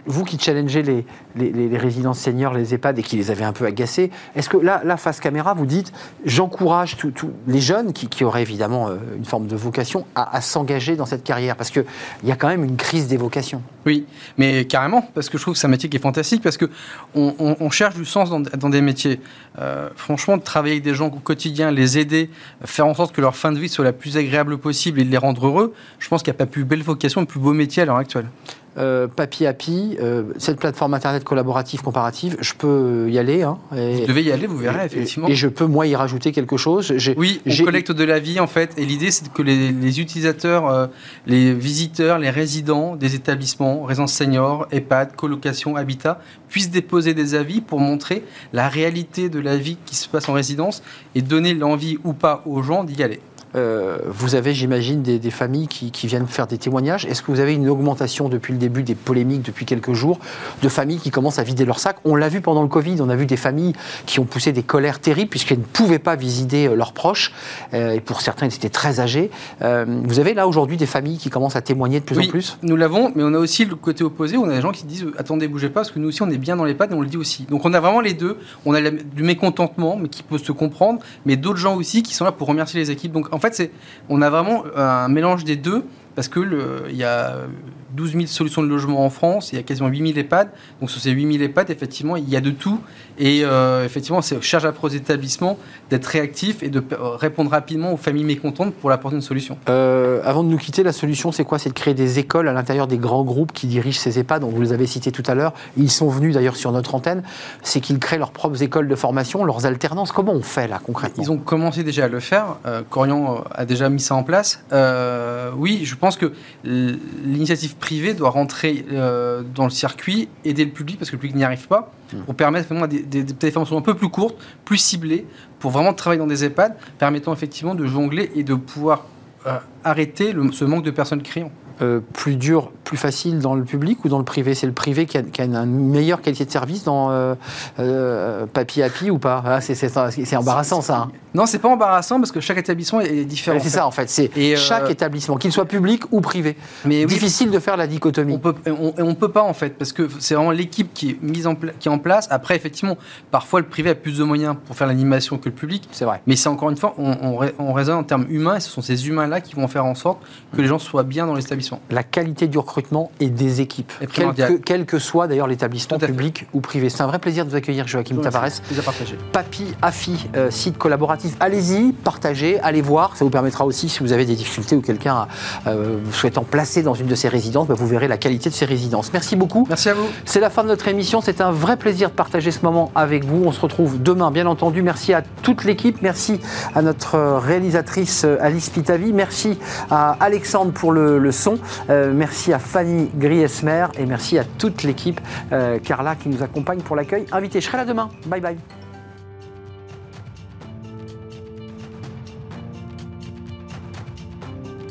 vous qui challengez les, résidences seniors, les EHPAD et qui les avez un peu agacés, est-ce que là, face caméra, vous dites j'encourage tous les jeunes qui, auraient évidemment euh, une forme de vocation à, s'engager dans cette carrière? Parce qu'il y a quand même une crise des vocations. Oui, mais carrément, parce que je trouve que c'est un métier qui est fantastique, parce qu'on on, cherche du sens dans, des métiers. Euh, franchement, de travailler avec des gens au quotidien, les aider, faire en sorte que leur fin de vie soit la plus agréable possible et de les rendre heureux, je pense qu'il n'y a pas plus belle vocation, plus beau métier à l'heure actuelle euh, Papy Happy, euh, cette plateforme Internet collaborative comparative, je peux y aller. Hein, vous devez y aller, vous verrez, effectivement. Et, je peux, moi, y rajouter quelque chose. Oui, on collecte de la vie, en fait. Et l'idée, c'est que les, utilisateurs, euh, les visiteurs, les résidents des établissements, résidences seniors, EHPAD, colocation, habitat, puissent déposer des avis pour montrer la réalité de la vie qui se passe en résidence et donner l'envie ou pas aux gens d'y aller. Euh, vous avez, j'imagine, des, familles qui, viennent faire des témoignages. Est-ce que vous avez une augmentation depuis le début des polémiques, depuis quelques jours, de familles qui commencent à vider leur sac? On l'a vu pendant le Covid, on a vu des familles qui ont poussé des colères terribles puisqu'elles ne pouvaient pas visiter euh, leurs proches. Euh, et pour certains, ils étaient très âgés. vous avez là aujourd'hui des familles qui commencent à témoigner de plus en plus? Nous l'avons, mais on a aussi le côté opposé. On a des gens qui disent Attendez, bougez pas, parce que nous aussi, on est bien dans les pattes et on le dit aussi. Donc on a vraiment les deux. On a du mécontentement, mais qui peut se comprendre, mais d'autres gens aussi qui sont là pour remercier les équipes. Donc en fait, c'est, on a vraiment un mélange des deux parce que il y a 12 000 solutions de logement en France, il y a quasiment 8 000 EHPAD. Donc sur ces 8 000 EHPAD, effectivement, il y a de tout. Et euh, effectivement, c'est charge à aux établissements d'être réactifs et de répondre rapidement aux familles mécontentes pour apporter une solution. Euh, avant de nous quitter, la solution, c'est quoi? C'est de créer des écoles à l'intérieur des grands groupes qui dirigent ces EHPAD, dont vous les avez cités tout à l'heure. Ils sont venus d'ailleurs sur notre antenne. C'est qu'ils créent leurs propres écoles de formation, leurs alternances. Comment on fait là concrètement? Ils ont commencé déjà à le faire. Euh, Corian a déjà mis ça en place. oui, je pense que l'initiative privée doit rentrer euh, dans le circuit, aider le public parce que le public n'y arrive pas. Pour permettre des, des, un peu plus courtes, plus ciblées, pour vraiment travailler dans des EHPAD, permettant effectivement de jongler et de pouvoir euh, arrêter ce manque de personnes criant. Euh, plus dur, plus facile dans le public ou dans le privé? C'est le privé qui a, une meilleure qualité de service dans euh, euh Papy Happy ou pas? Ah, C'est embarrassant ça. Hein. Non, c'est pas embarrassant parce que chaque établissement est différent. C'est ça en fait, c'est euh, chaque établissement, qu'il soit public ou privé. Mais difficile de faire la dichotomie. On peut, on, peut pas en fait parce que c'est vraiment l'équipe qui est mise en, qui est en place. Après, effectivement, parfois le privé a plus de moyens pour faire l'animation que le public. C'est vrai. Mais c'est encore une fois, on, on raisonne en termes humains et ce sont ces humains-là qui vont faire en sorte que les gens soient bien dans l'établissement. La qualité du recrutement et des équipes, quel que, quel que, soit d'ailleurs l'établissement public ou privé. C'est un vrai plaisir de vous accueillir, Joachim Tavares. Papy, AFI, euh, site collaboratif. Allez-y, partagez, allez voir. Ça vous permettra aussi, si vous avez des difficultés ou quelqu'un euh, souhaitant placer dans une de ces résidences, bah, vous verrez la qualité de ces résidences. Merci beaucoup. Merci à vous. C'est la fin de notre émission. C'est un vrai plaisir de partager ce moment avec vous. On se retrouve demain, bien entendu. Merci à toute l'équipe. Merci à notre réalisatrice euh, Alice Pitavi. Merci à Alexandre pour le son. Euh, merci à Fanny Griesmer et merci à toute l'équipe, euh, Carla, qui nous accompagne pour l'accueil. Invité, je serai là demain. Bye bye.